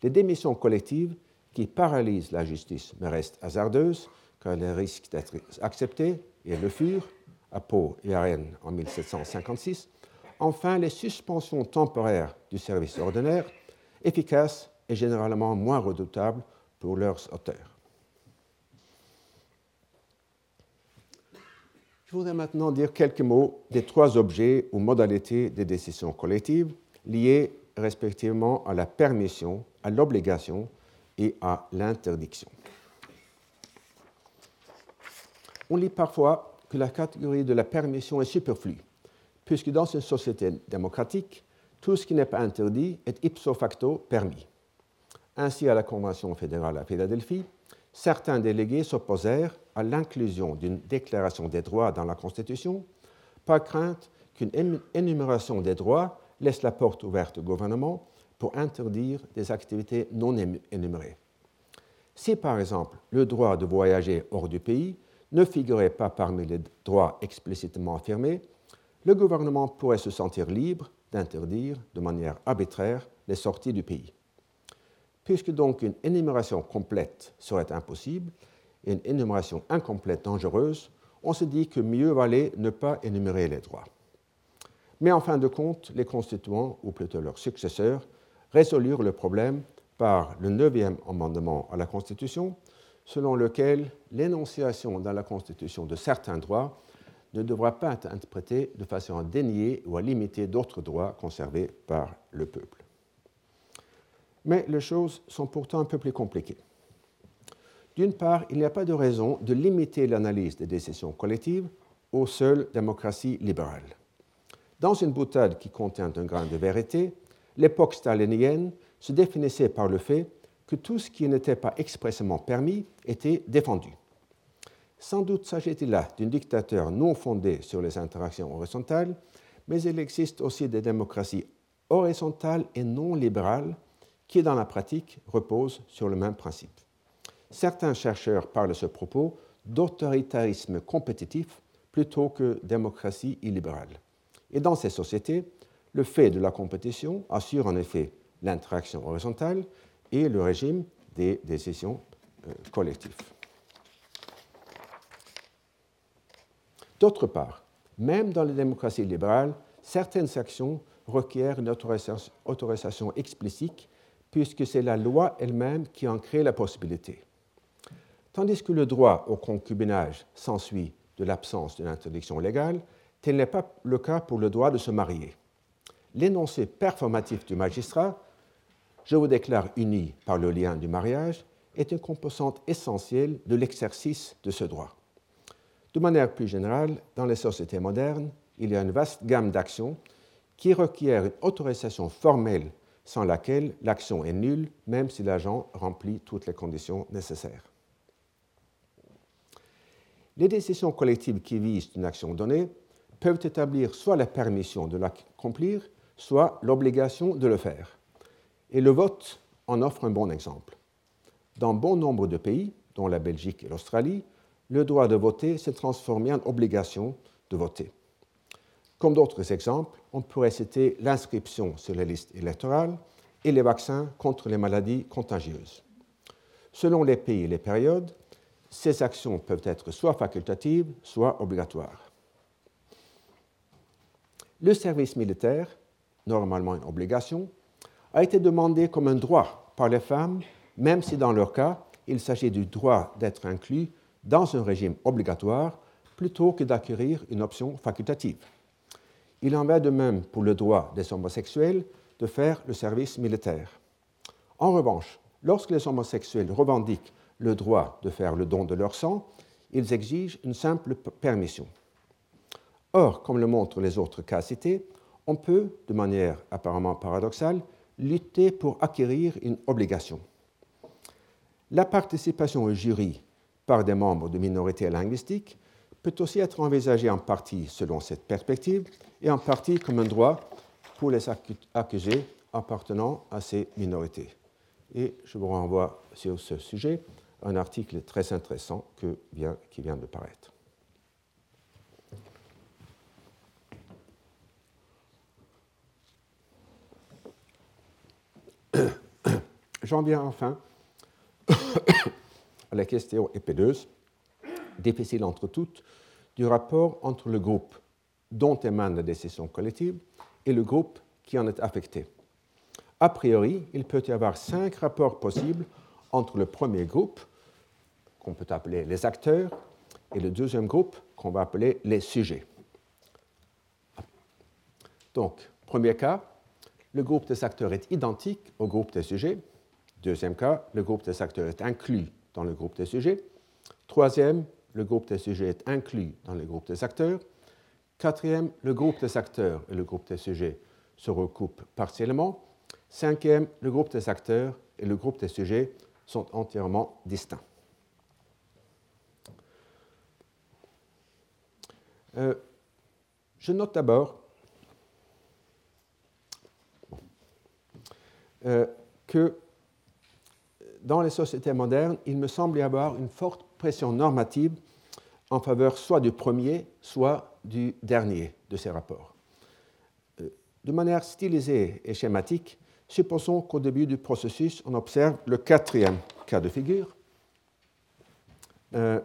les démissions collectives qui paralysent la justice mais restent hasardeuses, car elles risquent d'être acceptées, et le furent, à Pau et à Rennes en 1756, Enfin, les suspensions temporaires du service ordinaire, efficaces et généralement moins redoutables pour leurs auteurs. Je voudrais maintenant dire quelques mots des trois objets ou modalités des décisions collectives liées respectivement à la permission, à l'obligation et à l'interdiction. On lit parfois que la catégorie de la permission est superflue puisque dans une société démocratique, tout ce qui n'est pas interdit est ipso facto permis. Ainsi, à la Convention fédérale à Philadelphie, certains délégués s'opposèrent à l'inclusion d'une déclaration des droits dans la Constitution, par crainte qu'une énumération des droits laisse la porte ouverte au gouvernement pour interdire des activités non énumérées. Si, par exemple, le droit de voyager hors du pays ne figurait pas parmi les droits explicitement affirmés, le gouvernement pourrait se sentir libre d'interdire de manière arbitraire les sorties du pays. Puisque donc une énumération complète serait impossible et une énumération incomplète dangereuse, on se dit que mieux valait ne pas énumérer les droits. Mais en fin de compte, les constituants, ou plutôt leurs successeurs, résolurent le problème par le neuvième amendement à la Constitution, selon lequel l'énonciation dans la Constitution de certains droits ne devra pas être interprété de façon à dénier ou à limiter d'autres droits conservés par le peuple. Mais les choses sont pourtant un peu plus compliquées. D'une part, il n'y a pas de raison de limiter l'analyse des décisions collectives aux seules démocraties libérales. Dans une boutade qui contient un grain de vérité, l'époque stalinienne se définissait par le fait que tout ce qui n'était pas expressément permis était défendu. Sans doute s'agit-il là d'un dictateur non fondé sur les interactions horizontales, mais il existe aussi des démocraties horizontales et non libérales qui, dans la pratique, reposent sur le même principe. Certains chercheurs parlent à ce propos d'autoritarisme compétitif plutôt que démocratie illibérale. Et dans ces sociétés, le fait de la compétition assure en effet l'interaction horizontale et le régime des décisions euh, collectives. D'autre part, même dans les démocraties libérales, certaines actions requièrent une autorisation, explicite puisque c'est la loi elle-même qui en crée la possibilité. Tandis que le droit au concubinage s'ensuit de l'absence d'une interdiction légale, tel n'est pas le cas pour le droit de se marier. L'énoncé performatif du magistrat, je vous déclare uni par le lien du mariage, est une composante essentielle de l'exercice de ce droit. De manière plus générale, dans les sociétés modernes, il y a une vaste gamme d'actions qui requièrent une autorisation formelle sans laquelle l'action est nulle, même si l'agent remplit toutes les conditions nécessaires. Les décisions collectives qui visent une action donnée peuvent établir soit la permission de l'accomplir, soit l'obligation de le faire. Et le vote en offre un bon exemple. Dans bon nombre de pays, dont la Belgique et l'Australie, le droit de voter s'est transformé en obligation de voter. Comme d'autres exemples, on pourrait citer l'inscription sur les listes électorales et les vaccins contre les maladies contagieuses. Selon les pays et les périodes, ces actions peuvent être soit facultatives, soit obligatoires. Le service militaire, normalement une obligation, a été demandé comme un droit par les femmes, même si dans leur cas, il s'agit du droit d'être inclus dans un régime obligatoire plutôt que d'acquérir une option facultative. Il en va de même pour le droit des homosexuels de faire le service militaire. En revanche, lorsque les homosexuels revendiquent le droit de faire le don de leur sang, ils exigent une simple permission. Or, comme le montrent les autres cas cités, on peut, de manière apparemment paradoxale, lutter pour acquérir une obligation. La participation au jury par des membres de minorités linguistiques peut aussi être envisagée en partie selon cette perspective et en partie comme un droit pour les accusés appartenant à ces minorités. Et je vous renvoie sur ce sujet un article très intéressant qui vient de paraître. J'en viens enfin à la question épineuse, difficile entre toutes, du rapport entre le groupe dont émane la décision collective et le groupe qui en est affecté. A priori, il peut y avoir cinq rapports possibles entre le premier groupe, qu'on peut appeler les acteurs, et le deuxième groupe, qu'on va appeler les sujets. Donc, premier cas, le groupe des acteurs est identique au groupe des sujets. Deuxième cas, le groupe des acteurs est inclus dans le groupe des sujets. Troisième, le groupe des sujets est inclus dans le groupe des acteurs. Quatrième, le groupe des acteurs et le groupe des sujets se recoupent partiellement. Cinquième, le groupe des acteurs et le groupe des sujets sont entièrement distincts. Euh, je note d'abord euh, que dans les sociétés modernes, il me semble y avoir une forte pression normative en faveur soit du premier, soit du dernier de ces rapports. Euh, de manière stylisée et schématique, supposons qu'au début du processus, on observe le quatrième cas de figure, euh,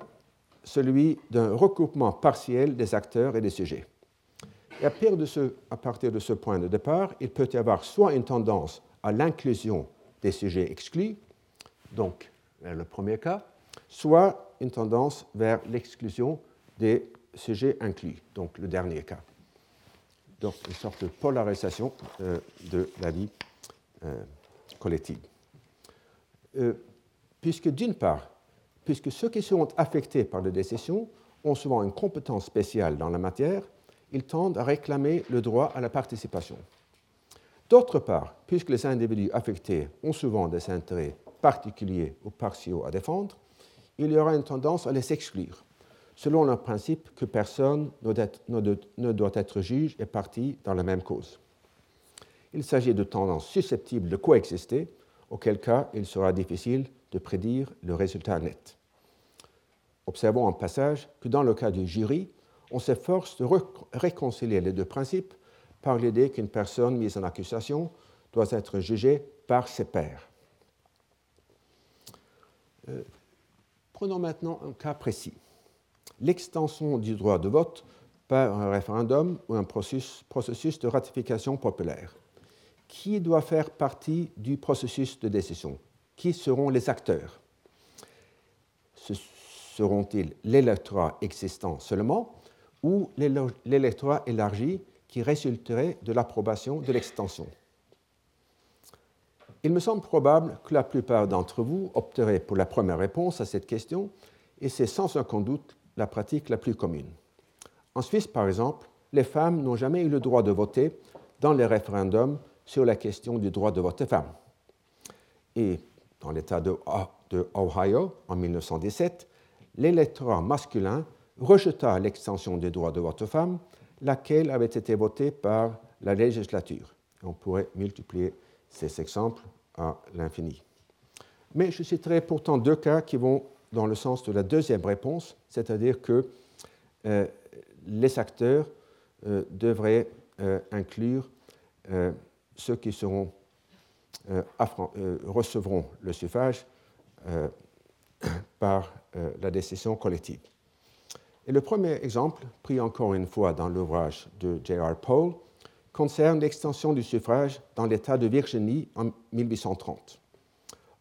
celui d'un recoupement partiel des acteurs et des sujets. Et à partir, de ce, à partir de ce point de départ, il peut y avoir soit une tendance à l'inclusion des sujets exclus, donc le premier cas, soit une tendance vers l'exclusion des sujets inclus, donc le dernier cas. Donc une sorte de polarisation euh, de la vie euh, collective. Euh, puisque d'une part, puisque ceux qui sont affectés par les décisions ont souvent une compétence spéciale dans la matière, ils tendent à réclamer le droit à la participation. D'autre part, puisque les individus affectés ont souvent des intérêts particuliers ou partiaux à défendre, il y aura une tendance à les exclure, selon le principe que personne ne doit être juge et partie dans la même cause. Il s'agit de tendances susceptibles de coexister, auquel cas il sera difficile de prédire le résultat net. Observons en passage que dans le cas du jury, on s'efforce de réconcilier les deux principes par l'idée qu'une personne mise en accusation doit être jugée par ses pairs. Prenons maintenant un cas précis. L'extension du droit de vote par un référendum ou un processus de ratification populaire. Qui doit faire partie du processus de décision? Qui seront les acteurs? Seront-ils l'électorat existant seulement ou l'électorat élargi qui résulterait de l'approbation de l'extension? Il me semble probable que la plupart d'entre vous opteraient pour la première réponse à cette question, et c'est sans aucun doute la pratique la plus commune. En Suisse, par exemple, les femmes n'ont jamais eu le droit de voter dans les référendums sur la question du droit de vote des femmes. Et dans l'État de, Ohio, en 1917, l'électorat masculin rejeta l'extension des droits de vote aux femmes, laquelle avait été votée par la législature. On pourrait multiplier ces exemples à l'infini. Mais je citerai pourtant deux cas qui vont dans le sens de la deuxième réponse, c'est-à-dire que euh, les acteurs euh, devraient euh, inclure ceux qui seront, recevront le suffrage par la décision collective. Et le premier exemple, pris encore une fois dans l'ouvrage de J.R. Paul, concerne l'extension du suffrage dans l'État de Virginie en 1830.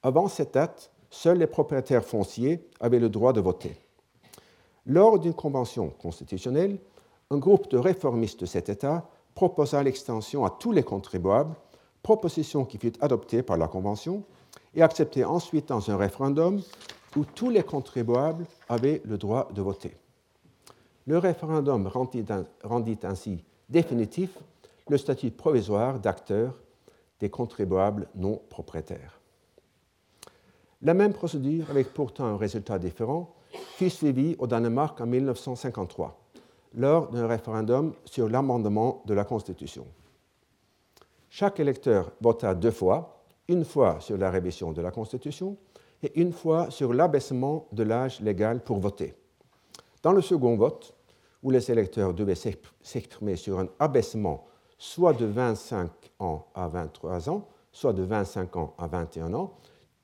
Avant cette date, seuls les propriétaires fonciers avaient le droit de voter. Lors d'une convention constitutionnelle, un groupe de réformistes de cet État proposa l'extension à tous les contribuables, proposition qui fut adoptée par la Convention et acceptée ensuite dans un référendum où tous les contribuables avaient le droit de voter. Le référendum rendit, ainsi définitif le statut provisoire d'acteur des contribuables non propriétaires. La même procédure, avec pourtant un résultat différent, fut suivie au Danemark en 1953, lors d'un référendum sur l'amendement de la Constitution. Chaque électeur vota deux fois, une fois sur la révision de la Constitution et une fois sur l'abaissement de l'âge légal pour voter. Dans le second vote, où les électeurs devaient s'exprimer sur un abaissement soit de 25 ans à 23 ans, soit de 25 ans à 21 ans,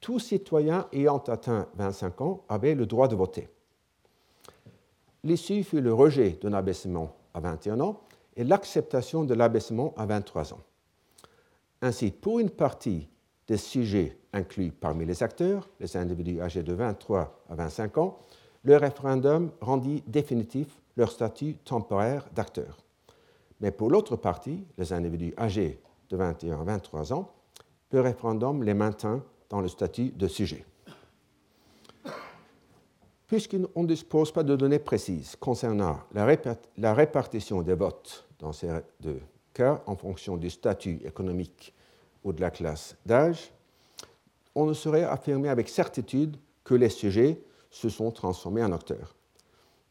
tout citoyen ayant atteint 25 ans avait le droit de voter. L'issue fut le rejet d'un abaissement à 21 ans et l'acceptation de l'abaissement à 23 ans. Ainsi, pour une partie des sujets inclus parmi les acteurs, les individus âgés de 23 à 25 ans, le référendum rendit définitif leur statut temporaire d'acteur. Mais pour l'autre partie, les individus âgés de 21 à 23 ans, le référendum les maintint dans le statut de sujet. Puisqu'on ne dispose pas de données précises concernant la, répartition des votes dans ces deux cas en fonction du statut économique ou de la classe d'âge, on ne saurait affirmer avec certitude que les sujets se sont transformés en acteurs.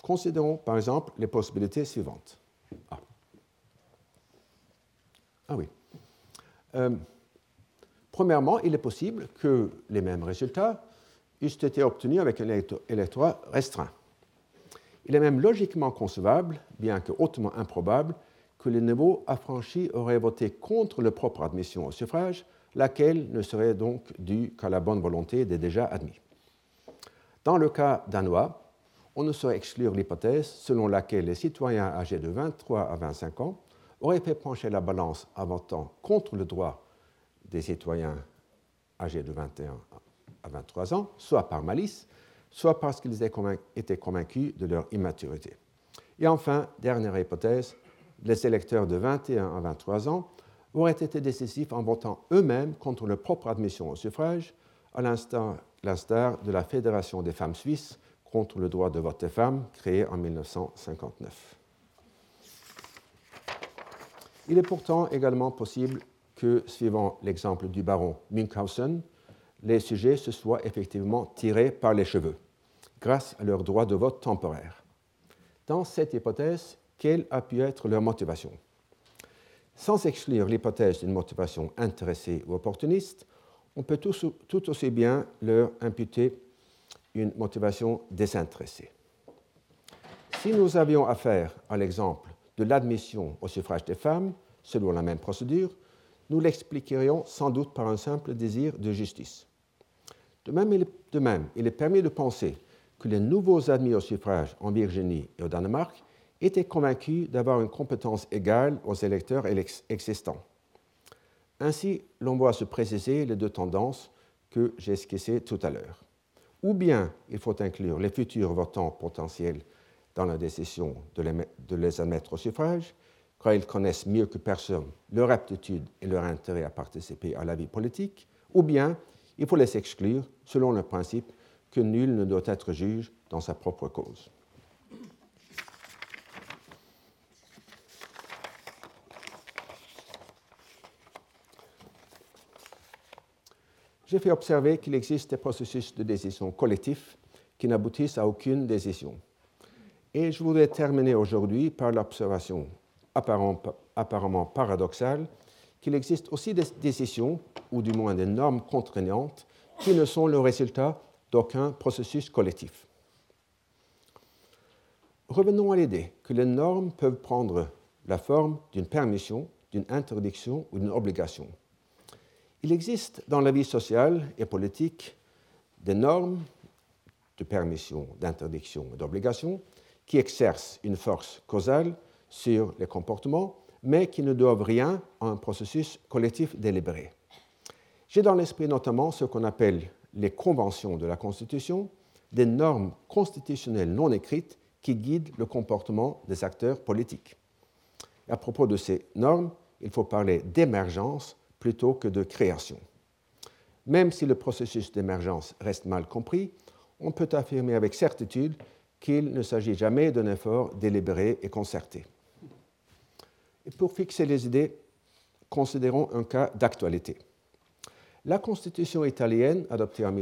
Considérons par exemple les possibilités suivantes. Ah, ah oui. Euh, premièrement, il est possible que les mêmes résultats eussent été obtenus avec un électorat restreint. Il est même logiquement concevable, bien que hautement improbable, que les nouveaux affranchis auraient voté contre leur propre admission au suffrage, laquelle ne serait donc due qu'à la bonne volonté des déjà admis. Dans le cas danois, on ne saurait exclure l'hypothèse selon laquelle les citoyens âgés de 23 à 25 ans auraient fait pencher la balance en votant contre le droit des citoyens âgés de 21 à 23 ans, soit par malice, soit parce qu'ils étaient convaincus de leur immaturité. Et enfin, dernière hypothèse, les électeurs de 21 à 23 ans auraient été décisifs en votant eux-mêmes contre leur propre admission au suffrage, à l'instar de la Fédération des femmes suisses contre le droit de vote des femmes, créé en 1959. Il est pourtant également possible que, suivant l'exemple du baron Münchhausen, les sujets se soient effectivement tirés par les cheveux, grâce à leur droit de vote temporaire. Dans cette hypothèse, quelle a pu être leur motivation? Sans exclure l'hypothèse d'une motivation intéressée ou opportuniste, on peut tout, aussi bien leur imputer une motivation désintéressée. Si nous avions affaire à l'exemple de l'admission au suffrage des femmes, selon la même procédure, nous l'expliquerions sans doute par un simple désir de justice. De même, il est, permis de penser que les nouveaux admis au suffrage en Virginie et au Danemark étaient convaincus d'avoir une compétence égale aux électeurs existants. Ainsi, l'on voit se préciser les deux tendances que j'ai esquissées tout à l'heure. Ou bien il faut inclure les futurs votants potentiels dans la décision de les admettre au suffrage, car ils connaissent mieux que personne leur aptitude et leur intérêt à participer à la vie politique, ou bien il faut les exclure selon le principe que nul ne doit être juge dans sa propre cause. J'ai fait observer qu'il existe des processus de décision collectifs qui n'aboutissent à aucune décision. Et je voudrais terminer aujourd'hui par l'observation apparemment paradoxale qu'il existe aussi des décisions, ou du moins des normes contraignantes, qui ne sont le résultat d'aucun processus collectif. Revenons à l'idée que les normes peuvent prendre la forme d'une permission, d'une interdiction ou d'une obligation. Il existe dans la vie sociale et politique des normes de permission, d'interdiction et d'obligation qui exercent une force causale sur les comportements, mais qui ne doivent rien à un processus collectif délibéré. J'ai dans l'esprit notamment ce qu'on appelle les conventions de la Constitution, des normes constitutionnelles non écrites qui guident le comportement des acteurs politiques. à propos de ces normes, il faut parler d'émergence plutôt que de création. Même si le processus d'émergence reste mal compris, on peut affirmer avec certitude qu'il ne s'agit jamais d'un effort délibéré et concerté. Pour fixer les idées, considérons un cas d'actualité. La Constitution italienne, adoptée en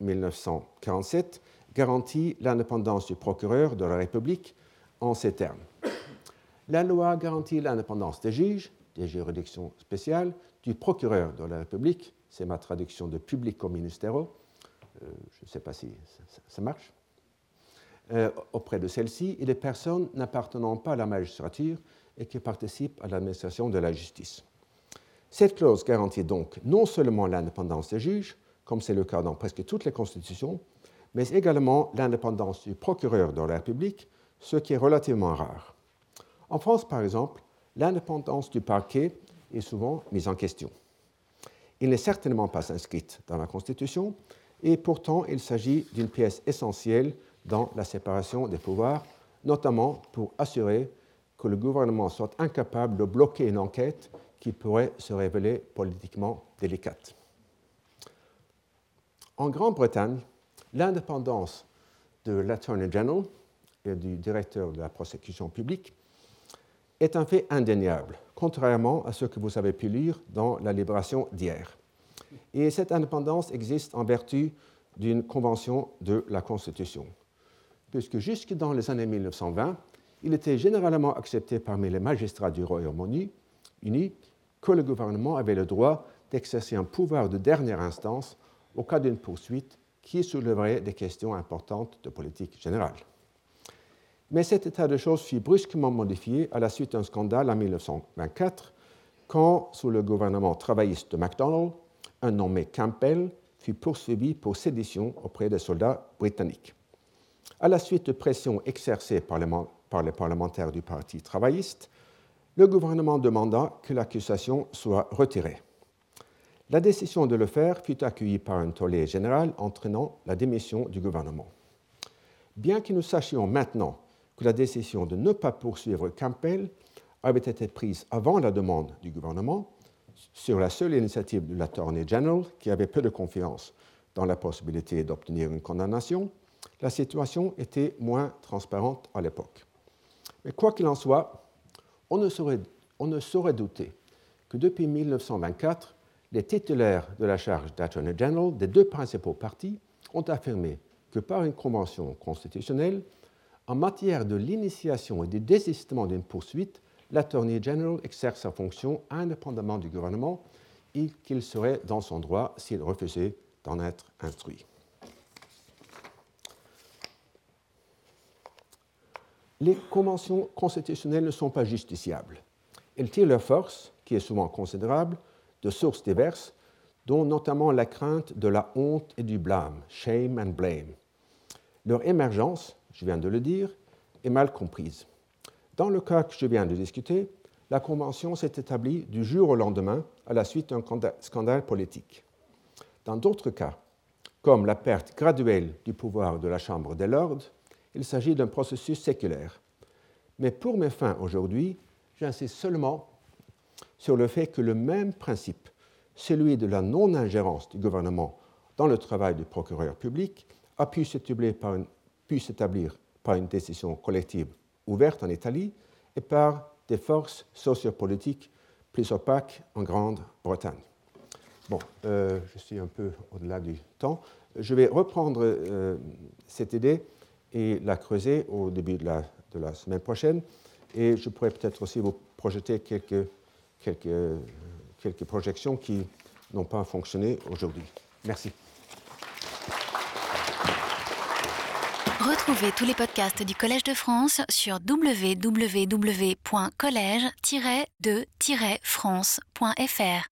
1947, garantit l'indépendance du procureur de la République en ces termes. La loi garantit l'indépendance des juges, des juridictions spéciales, du procureur de la République, c'est ma traduction de publico ministero, euh, je ne sais pas si ça marche, auprès de celle-ci et des personnes n'appartenant pas à la magistrature et qui participent à l'administration de la justice. Cette clause garantit donc non seulement l'indépendance des juges, comme c'est le cas dans presque toutes les constitutions, mais également l'indépendance du procureur de la République, ce qui est relativement rare. En France, par exemple, l'indépendance du parquet est souvent mise en question. Il n'est certainement pas inscrite dans la Constitution, et pourtant il s'agit d'une pièce essentielle dans la séparation des pouvoirs, notamment pour assurer que le gouvernement soit incapable de bloquer une enquête qui pourrait se révéler politiquement délicate. En Grande-Bretagne, l'indépendance de l'Attorney General et du directeur de la prosecution publique est un fait indéniable, contrairement à ce que vous avez pu lire dans la Libération d'hier. Et cette indépendance existe en vertu d'une convention de la Constitution puisque jusque dans les années 1920, il était généralement accepté parmi les magistrats du Royaume-Uni que le gouvernement avait le droit d'exercer un pouvoir de dernière instance au cas d'une poursuite qui soulèverait des questions importantes de politique générale. Mais cet état de choses fut brusquement modifié à la suite d'un scandale en 1924, quand, sous le gouvernement travailliste de MacDonald, un nommé Campbell fut poursuivi pour sédition auprès des soldats britanniques. À la suite de pressions exercées par les, par les parlementaires du Parti travailliste, le gouvernement demanda que l'accusation soit retirée. La décision de le faire fut accueillie par un tollé général entraînant la démission du gouvernement. Bien que nous sachions maintenant que la décision de ne pas poursuivre Campbell avait été prise avant la demande du gouvernement, sur la seule initiative de l'Attorney General, qui avait peu de confiance dans la possibilité d'obtenir une condamnation, la situation était moins transparente à l'époque. Mais quoi qu'il en soit, on ne, saurait, douter que depuis 1924, les titulaires de la charge d'Attorney General des deux principaux partis ont affirmé que par une convention constitutionnelle, en matière de l'initiation et du désistement d'une poursuite, l'Attorney General exerce sa fonction indépendamment du gouvernement et qu'il serait dans son droit s'il refusait d'en être instruit. Les conventions constitutionnelles ne sont pas justiciables. Elles tirent leur force, qui est souvent considérable, de sources diverses, dont notamment la crainte de la honte et du blâme, shame and blame. Leur émergence, je viens de le dire, est mal comprise. Dans le cas que je viens de discuter, la Convention s'est établie du jour au lendemain à la suite d'un scandale politique. Dans d'autres cas, comme la perte graduelle du pouvoir de la Chambre des Lords, il s'agit d'un processus séculaire. Mais pour mes fins aujourd'hui, j'insiste seulement sur le fait que le même principe, celui de la non-ingérence du gouvernement dans le travail du procureur public, a pu s'établir par, une décision collective ouverte en Italie et par des forces sociopolitiques plus opaques en Grande-Bretagne. Bon, euh, je suis un peu au-delà du temps. Je vais reprendre euh, cette idée et la creuser au début de la, semaine prochaine. Et je pourrais peut-être aussi vous projeter quelques, quelques, quelques projections qui n'ont pas fonctionné aujourd'hui. Merci. Retrouvez tous les podcasts du Collège de France sur www.collège-de-france.fr.